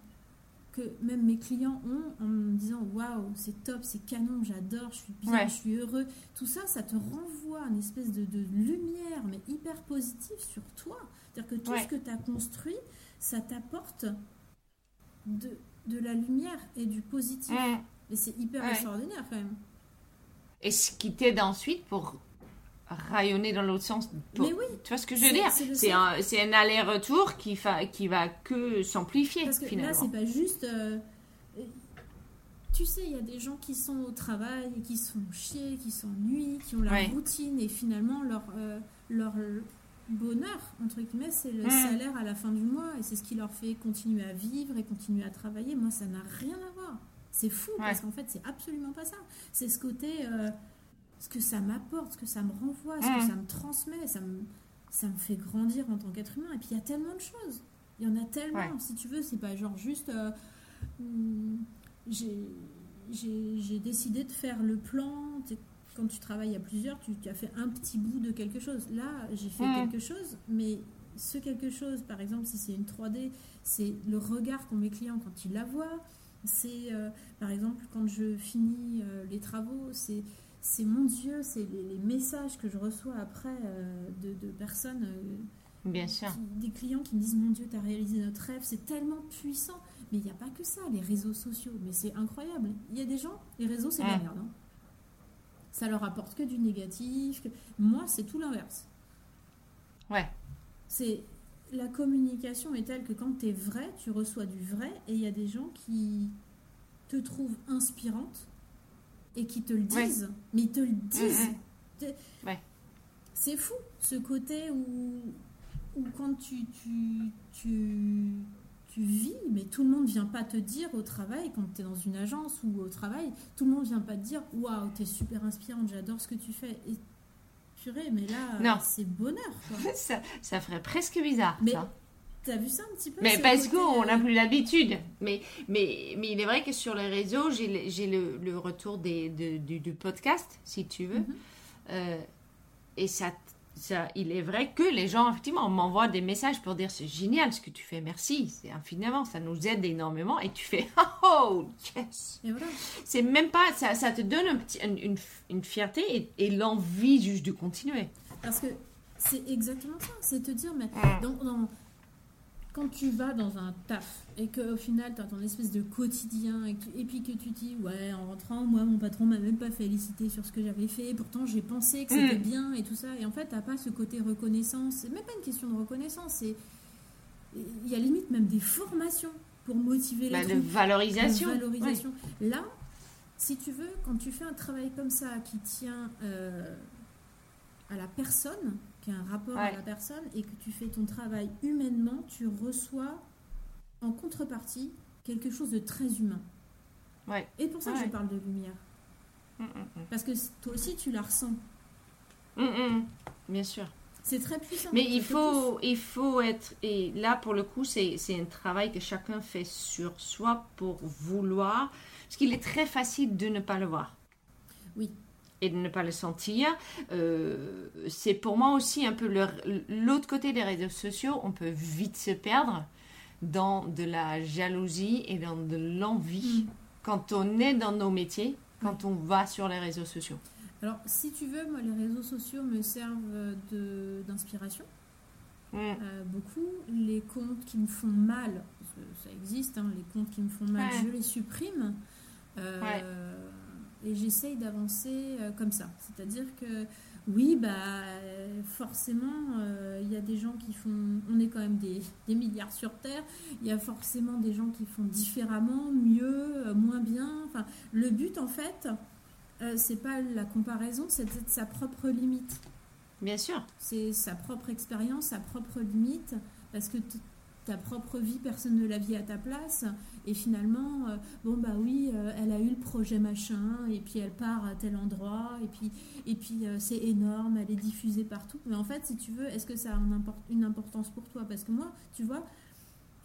que même mes clients ont en me disant waouh c'est top c'est canon j'adore je suis bien je suis heureux. Tout ça ça te renvoie une espèce de, lumière mais hyper positive sur toi. C'est à dire que tout ce que tu as construit ça t'apporte de, de la lumière et du positif. Et c'est hyper extraordinaire quand même et ce qui t'aide ensuite pour rayonner dans l'autre sens. Mais oui. Tu vois ce que je veux dire? C'est un, un aller-retour qui, fa, qui va que s'amplifier. Parce que finalement. là, c'est pas juste. Euh, tu sais, il y a des gens qui sont au travail qui sont chiés, qui s'ennuient, qui ont la routine et finalement leur, euh, leur bonheur, entre guillemets, c'est le salaire à la fin du mois et c'est ce qui leur fait continuer à vivre et continuer à travailler. Moi, ça n'a rien à voir. C'est fou parce qu'en fait, c'est absolument pas ça. C'est ce côté. Euh, ce que ça m'apporte, ce que ça me renvoie, ce que ça me transmet, ça me, ça me fait grandir en tant qu'être humain. Et puis il y a tellement de choses. Il y en a tellement. Si tu veux, c'est pas genre juste. Euh, hum, j'ai décidé de faire le plan. Quand tu travailles à plusieurs, tu, as fait un petit bout de quelque chose. Là, j'ai fait mm. quelque chose, mais ce quelque chose, par exemple, si c'est une 3D, c'est le regard qu'ont mes clients quand ils la voient. C'est, euh, par exemple, quand je finis euh, les travaux, c'est c'est mon Dieu, c'est les, messages que je reçois après euh, de, personnes. Bien sûr. des clients qui me disent Mon Dieu, tu as réalisé notre rêve, c'est tellement puissant. Mais il n'y a pas que ça, les réseaux sociaux. Mais c'est incroyable. Il y a des gens, les réseaux, c'est de la merde. Hein. Ça leur apporte que du négatif. Moi, c'est tout l'inverse. Ouais. C'est la communication est telle que quand tu es vrai, tu reçois du vrai. Et il y a des gens qui te trouvent inspirante et qui te le disent. Mais ils te le disent. Ouais. C'est fou, ce côté où, où quand tu, tu, tu tu vis, mais tout le monde vient pas te dire au travail, quand tu es dans une agence ou au travail, tout le monde vient pas te dire Waouh, tu es super inspirante, j'adore ce que tu fais. Et purée, mais là, c'est bonheur. ça, ça, ferait presque bizarre. Mais tu as vu ça un petit peu Mais parce qu'on n'a euh, plus l'habitude. Mais, mais, mais il est vrai que sur les réseaux, j'ai le, le, retour des, du, podcast, si tu veux. Mhm. Euh, et ça il est vrai que les gens, effectivement, m'envoient des messages pour dire c'est génial ce que tu fais, merci, c'est infiniment, ça nous aide énormément. Et tu fais oh, yes C'est même pas, ça, ça, te donne un petit, une, une, fierté et, l'envie juste de continuer. Parce que c'est exactement ça, c'est te dire, mais dans quand tu vas dans un taf et qu'au final tu as ton espèce de quotidien et, puis que tu dis ouais en rentrant moi mon patron m'a même pas félicité sur ce que j'avais fait. Pourtant j'ai pensé que c'était mm. bien et tout ça. Et en fait t'as pas ce côté reconnaissance. C'est même pas une question de reconnaissance. C'est il y a limite même des formations pour motiver les bah, de valorisation, valorisation. là si tu veux quand tu fais un travail comme ça qui tient euh, à la personne qui a un rapport à la personne et que tu fais ton travail humainement, tu reçois en contrepartie quelque chose de très humain. Ouais. Et pour ça que je parle de lumière. Mm, mm, mm. Parce que toi aussi, tu la ressens. Bien sûr. C'est très puissant. Mais il faut, il faut être. Et là, pour le coup, c'est un travail que chacun fait sur soi pour vouloir. Parce qu'il est très facile de ne pas le voir. Oui et de ne pas le sentir. Euh, c'est pour moi aussi un peu l'autre côté des réseaux sociaux. On peut vite se perdre dans de la jalousie et dans de l'envie mm. quand on est dans nos métiers, quand on va sur les réseaux sociaux. Alors, si tu veux, moi, les réseaux sociaux me servent d'inspiration. Mm. Euh, beaucoup. Les comptes qui me font mal, ça existe, hein, les comptes qui me font mal, je les supprime. Euh, et j'essaye d'avancer euh, comme ça. C'est-à-dire que oui, bah forcément, euh, il y a des gens qui font. On est quand même des, des milliards sur Terre. Il y a forcément des gens qui font différemment, mieux, euh, moins bien. Enfin, le but, en fait, c'est pas la comparaison, c'est sa propre limite. Bien sûr. C'est sa propre expérience, sa propre limite, parce que ta propre vie, personne ne la vit à ta place. Et finalement, euh, bon bah oui, euh, elle a eu le projet machin, et puis elle part à tel endroit, et puis, et puis euh, c'est énorme, elle est diffusée partout. Mais en fait, si tu veux, est-ce que ça a une importance pour toi? Parce que moi, tu vois,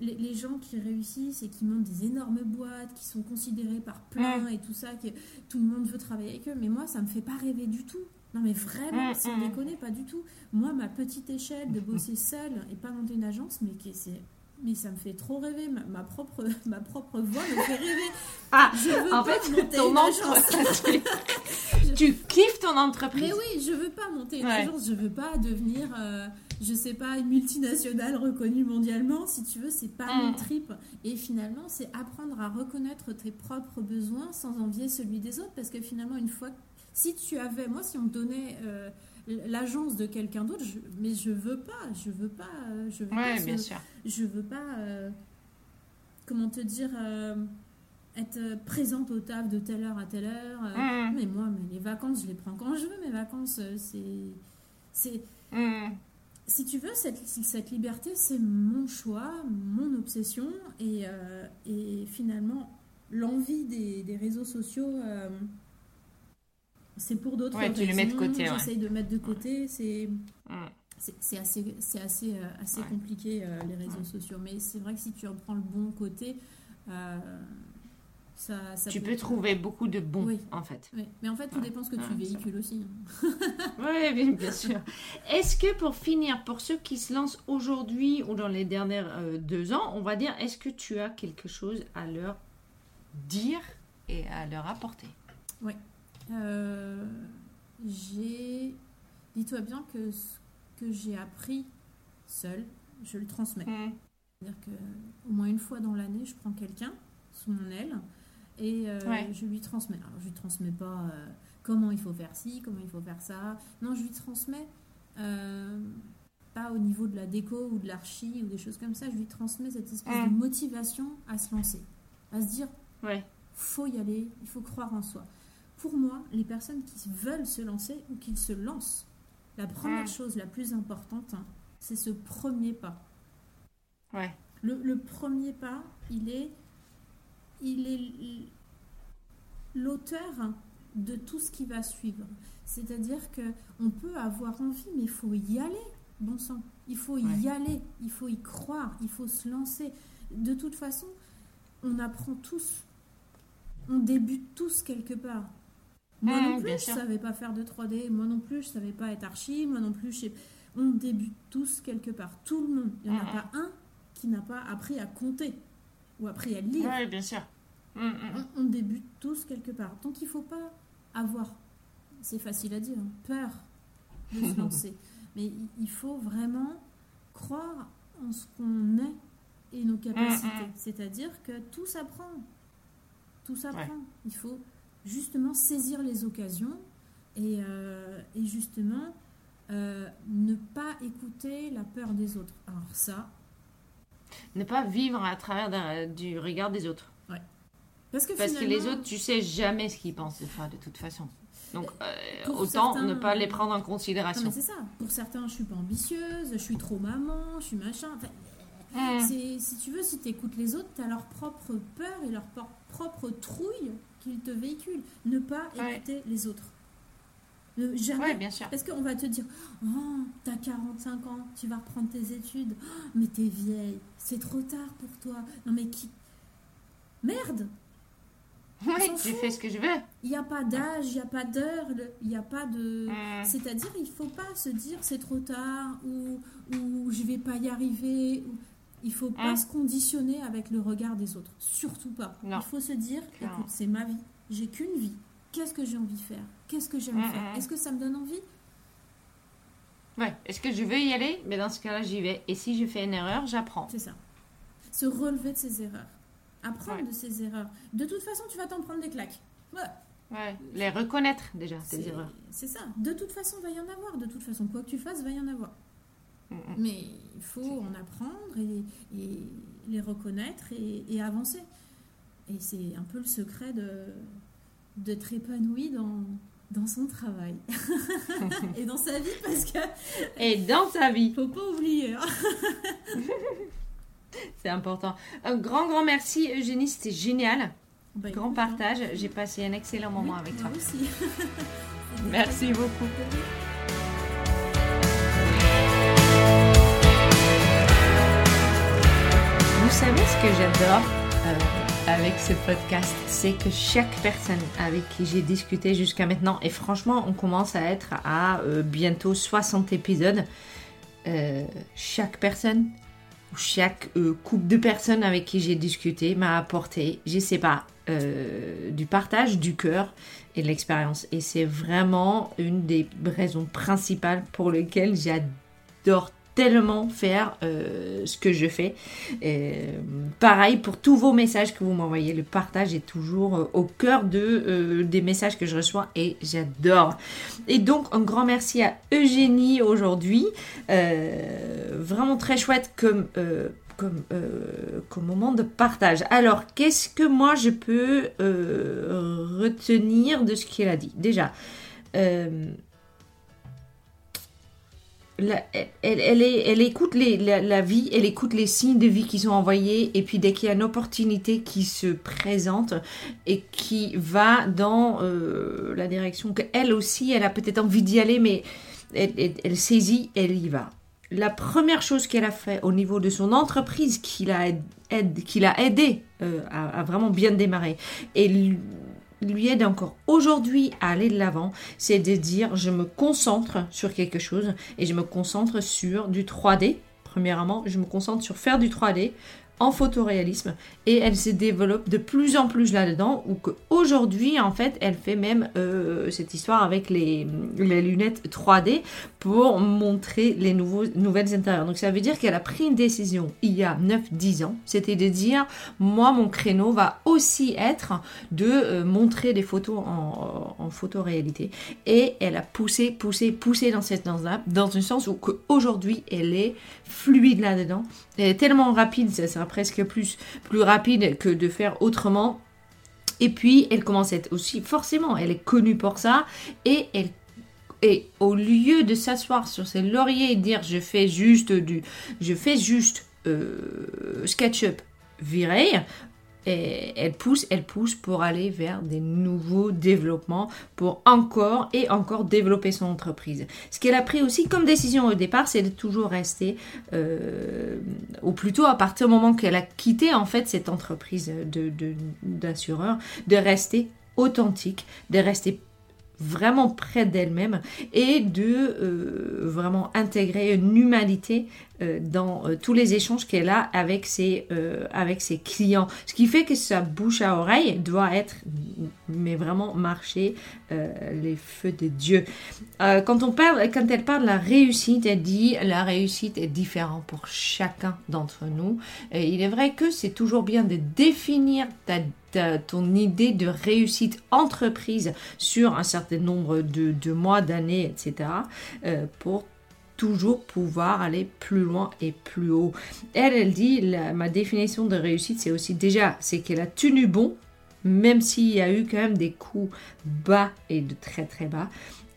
les, gens qui réussissent et qui montent des énormes boîtes, qui sont considérés par plein et tout ça, que tout le monde veut travailler avec eux, mais moi, ça me fait pas rêver du tout. Non mais vraiment, si on déconne, pas du tout. Moi, ma petite échelle de bosser seule et pas monter une agence, mais c'est mais ça me fait trop rêver. Ma, propre, ma propre voix me fait rêver. Ah, je veux en pas fait, monter ton une agence. tu kiffes ton entreprise. Mais oui, je veux pas monter une agence. Je veux pas devenir, euh, je sais pas, une multinationale reconnue mondialement. Si tu veux, c'est pas mon mm. trip. Et finalement, c'est apprendre à reconnaître tes propres besoins sans envier celui des autres. Parce que finalement, une fois, si tu avais, moi, si on me donnait euh, l'agence de quelqu'un d'autre, mais je veux pas, je veux pas, euh, je veux pas, bien sûr. je veux pas, euh, comment te dire, euh, être présente au taf de telle heure à telle heure. Mmh. Mais moi, mais les vacances, je les prends quand je veux. Mes vacances, c'est, c'est, mmh. si tu veux, cette, cette liberté, c'est mon choix, mon obsession, et, et finalement, l'envie des, des, réseaux sociaux c'est pour d'autres ouais, Tu le mets de côté. J'essaye de mettre de côté. C'est c'est assez, c'est assez, euh, assez compliqué euh, les réseaux sociaux. Mais c'est vrai que si tu en prends le bon côté, euh, ça, ça tu peut peux trouver beaucoup de bons, Oui. en fait. Oui, mais en fait, tout Ouais. dépend ce que tu Ouais, véhicules aussi. hein. Oui, bien, sûr. Est-ce que pour finir, pour ceux qui se lancent aujourd'hui ou dans les dernières euh, deux ans, on va dire, est-ce que tu as quelque chose à leur dire et à leur apporter? Euh, j'ai. Dis-toi bien que ce que j'ai appris seul, je le transmets. C'est-à-dire que au moins une fois dans l'année, je prends quelqu'un sous mon aile et euh, Ouais. je lui transmets. Alors, je lui transmets pas euh, comment il faut faire ci, comment il faut faire ça. Non, je lui transmets pas au niveau de la déco ou de l'archi ou des choses comme ça. Je lui transmets cette espèce de motivation à se lancer, à se dire Ouais. faut y aller, il faut croire en soi. Pour moi, les personnes qui veulent se lancer ou qui se lancent, la première chose la plus importante, hein, c'est ce premier pas. Ouais. Le, le premier pas, il est, il est l'auteur de tout ce qui va suivre. C'est-à-dire que on peut avoir envie, mais il faut y aller, bon sang. Il faut y aller, il faut y croire, il faut se lancer. De toute façon, on apprend tous. On débute tous quelque part. Moi Mmh, non plus, je sûr. savais pas faire de 3D. Moi non plus, je savais pas être archi. Moi non plus, je sais... On débute tous quelque part. Tout le monde. Il n'y en a Mhm. pas un qui n'a pas appris à compter ou appris à lire. Oui, bien sûr. Mm, mm. On, on débute tous quelque part. Donc il faut pas avoir, c'est facile à dire, hein, peur de se lancer. Mais il- faut vraiment croire en ce qu'on est et nos capacités. Mm, mm. C'est-à-dire que tout s'apprend. Tout s'apprend. Ouais. Il faut justement saisir les occasions et, euh, et justement euh, ne pas écouter la peur des autres. Alors ça, Ne pas vivre à travers du regard des autres. parce que Parce que les autres, tu sais jamais ce qu'ils pensent de toi, de toute façon. Donc, euh, autant certains, ne pas les prendre en considération. c'est ça. Pour certains, je suis pas ambitieuse, je suis trop maman, je suis machin. Enfin, si tu veux, si tu écoutes les autres, tu as leur propre peur et leur propre trouille qu'ils te véhiculent. Ne pas Ouais. écouter les autres. Ne- jamais. Bien sûr. Parce qu'on va te dire Oh, t'as 45 ans, tu vas reprendre tes études. Oh, mais t'es vieille, c'est trop tard pour toi. Non, mais qui? Merde Oui, tu fais ce que je veux. Il n'y a pas d'âge, il n'y a pas d'heure, il n'y a pas de. Mm. C'est-à-dire, il faut pas se dire c'est trop tard ou, ou je vais pas y arriver. ou- Il faut pas Mm. se conditionner avec le regard des autres. Surtout pas. Non. Il faut se dire écoute, c'est ma vie. J'ai qu'une vie. Qu'est-ce que j'ai envie de faire? Qu'est-ce que j'aime faire? Est-ce que ça me donne envie? Ouais. Est-ce que je veux y aller? Mais dans ce cas-là, j'y vais. Et si je fais une erreur, j'apprends. C'est ça. Se relever de ses erreurs. Apprendre Ouais. de ses erreurs. De toute façon, tu vas t'en prendre des claques. Ouais. Ouais. Les reconnaître déjà, tes erreurs. c'est ça. De toute façon, va y en avoir. De toute façon, quoi que tu fasses, va y en avoir. Mais il faut en apprendre et, et les reconnaître et, et avancer. Et c'est un peu le secret de d'être épanoui dans, dans son travail et dans sa vie parce que Et dans ta vie, faut pas oublier. hein. c'est important. Un grand, grand merci, Eugénie. C'était génial. Bah, Grand écoute, hein. partage. J'ai passé un excellent moment Oui, avec moi toi. aussi. Merci beaucoup. Savez ce que j'adore euh, avec ce podcast, c'est que chaque personne avec qui j'ai discuté jusqu'à maintenant, et franchement on commence à être à euh, bientôt 60 épisodes, euh, chaque personne ou chaque couple de personnes avec qui j'ai discuté m'a apporté, je sais pas, du partage, du cœur et de l'expérience. Et c'est vraiment une des raisons principales pour lesquelles j'adore tellement faire euh, ce que je fais. Euh, pareil pour tous vos messages que vous m'envoyez, le partage est toujours euh, au cœur de, des messages que je reçois et j'adore. Et donc un grand merci à Eugénie aujourd'hui. Vraiment très chouette comme, comme, comme moment de partage. Alors qu'est-ce que moi je peux retenir de ce qu'elle a dit? Déjà, elle, écoute la, vie, elle écoute les signes de vie qui sont envoyés, et puis dès qu'il y a une opportunité qui se présente et qui va dans euh, la direction qu'elle aussi, elle a peut-être envie d'y aller, mais elle, elle- saisit, elle y va. la première chose qu'elle a fait au niveau de son entreprise qui l'a aidé euh, à, vraiment bien démarrer et lui, aide encore aujourd'hui à aller de l'avant, c'est de dire je me concentre sur quelque chose et je me concentre sur du 3D. Premièrement, je me concentre sur faire du 3D, en photoréalisme. Et elle se développe de plus en plus là-dedans ou qu'aujourd'hui en fait elle fait même euh, cette histoire avec les, lunettes 3D pour montrer les nouveaux, nouvelles intérieurs. Donc ça veut dire qu'elle a pris une décision il y a 9-10 ans, c'était de dire moi mon créneau va aussi être de euh, montrer des photos en, photoréalité. Et elle a poussé, poussé, poussé dans cette dans, dans un sens où qu'aujourd'hui elle est fluide là-dedans, elle est tellement rapide, ça presque plus, plus rapide que de faire autrement. Et puis, elle commence à être aussi, forcément, elle est connue pour ça. Et elle et au lieu de s'asseoir sur ses lauriers et dire je fais juste du je fais juste euh, SketchUp viré elle pousse, elle pousse pour aller vers des nouveaux développements, pour encore et encore développer son entreprise. Ce qu'elle a pris aussi comme décision au départ, c'est de toujours rester, euh, ou plutôt à partir du moment qu'elle a quitté en fait cette entreprise d'assureur, de, de rester authentique, de rester vraiment près d'elle-même et de euh, vraiment intégrer une humanité euh, dans euh, tous les échanges qu'elle a avec ses, avec ses clients. Ce qui fait que sa bouche à oreille doit être, mais vraiment marcher les feux de Dieu. quand, on parle, quand elle parle de la réussite, elle dit la réussite est différente pour chacun d'entre nous. Il est vrai que c'est toujours bien de définir ta ton idée de réussite entreprise sur un certain nombre de, mois, d'années, etc. Euh, pour toujours pouvoir aller plus loin et plus haut. Elle, elle dit, ma définition de réussite, c'est aussi déjà, c'est qu'elle a tenu bon, même s'il y a eu quand même des coups bas et de très très bas.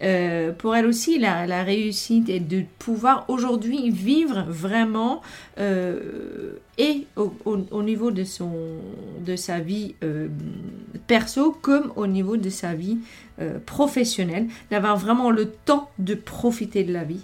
Euh, pour elle aussi, la, réussite est de pouvoir aujourd'hui vivre vraiment euh, et au, niveau de, sa vie euh, perso comme au niveau de sa vie professionnelle, d'avoir vraiment le temps de profiter de la vie.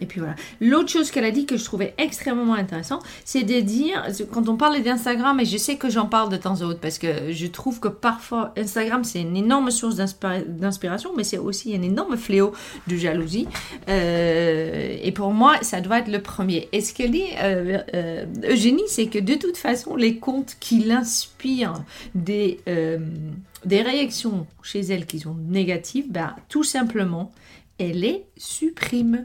Et puis voilà. L'autre chose qu'elle a dit que je trouvais extrêmement intéressant, c'est de dire, quand on parle d'Instagram, et je sais que j'en parle de temps en temps parce que je trouve que parfois Instagram c'est une énorme source d'inspiration, mais c'est aussi un énorme fléau de jalousie. Euh, et pour moi, ça doit être le premier. Et ce qu'elle dit, euh, euh, Eugénie, c'est que de toute façon, les comptes qui l'inspirent des, des réactions chez elle qui sont négatives, ben, tout simplement, elle les supprime.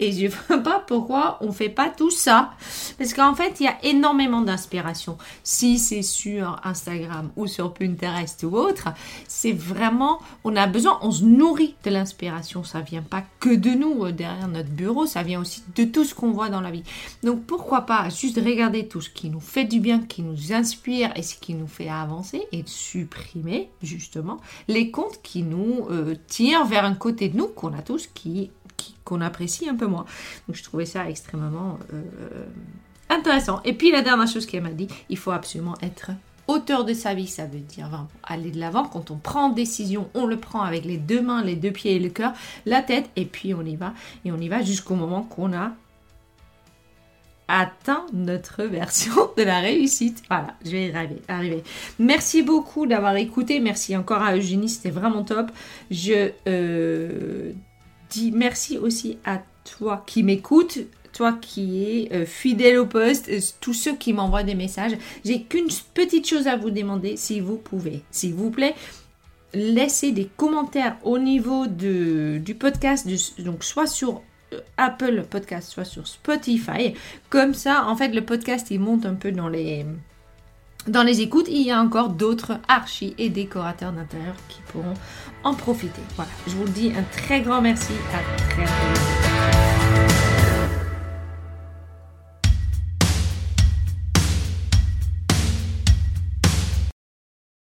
Et je ne vois pas pourquoi on ne fait pas tout ça. Parce qu'en fait, il y a énormément d'inspiration. Si c'est sur Instagram ou sur Pinterest ou autre, c'est vraiment, on a besoin, on se nourrit de l'inspiration. Ça vient pas que de nous euh, derrière notre bureau, ça vient aussi de tout ce qu'on voit dans la vie. Donc pourquoi pas juste regarder tout ce qui nous fait du bien, qui nous inspire et ce qui nous fait avancer et supprimer justement les comptes qui nous euh, tirent vers un côté de nous qu'on a tous qui qu'on apprécie un peu moins. Donc je trouvais ça extrêmement euh, intéressant. Et puis la dernière chose qu'elle m'a dit, il faut absolument être auteur de sa vie, ça veut dire aller de l'avant. Quand on prend décision, on le prend avec les deux mains, les deux pieds et le cœur, la tête, et puis on y va. Et on y va jusqu'au moment qu'on a atteint notre version de la réussite. Voilà, je vais y arriver. Merci beaucoup d'avoir écouté. Merci encore à Eugénie, c'était vraiment top. Je euh, merci aussi à toi qui m'écoute, toi qui es euh, fidèle au poste, euh, tous ceux qui m'envoient des messages. J'ai qu'une petite chose à vous demander, si vous pouvez, s'il vous plaît. Laissez des commentaires au niveau de, du podcast, donc soit sur euh, Apple Podcast, soit sur Spotify. Comme ça, en fait, le podcast, il monte un peu dans les, dans les écoutes, il y a encore d'autres archis et décorateurs d'intérieur qui pourront en profiter. Voilà, je vous dis un très grand merci. À très bientôt.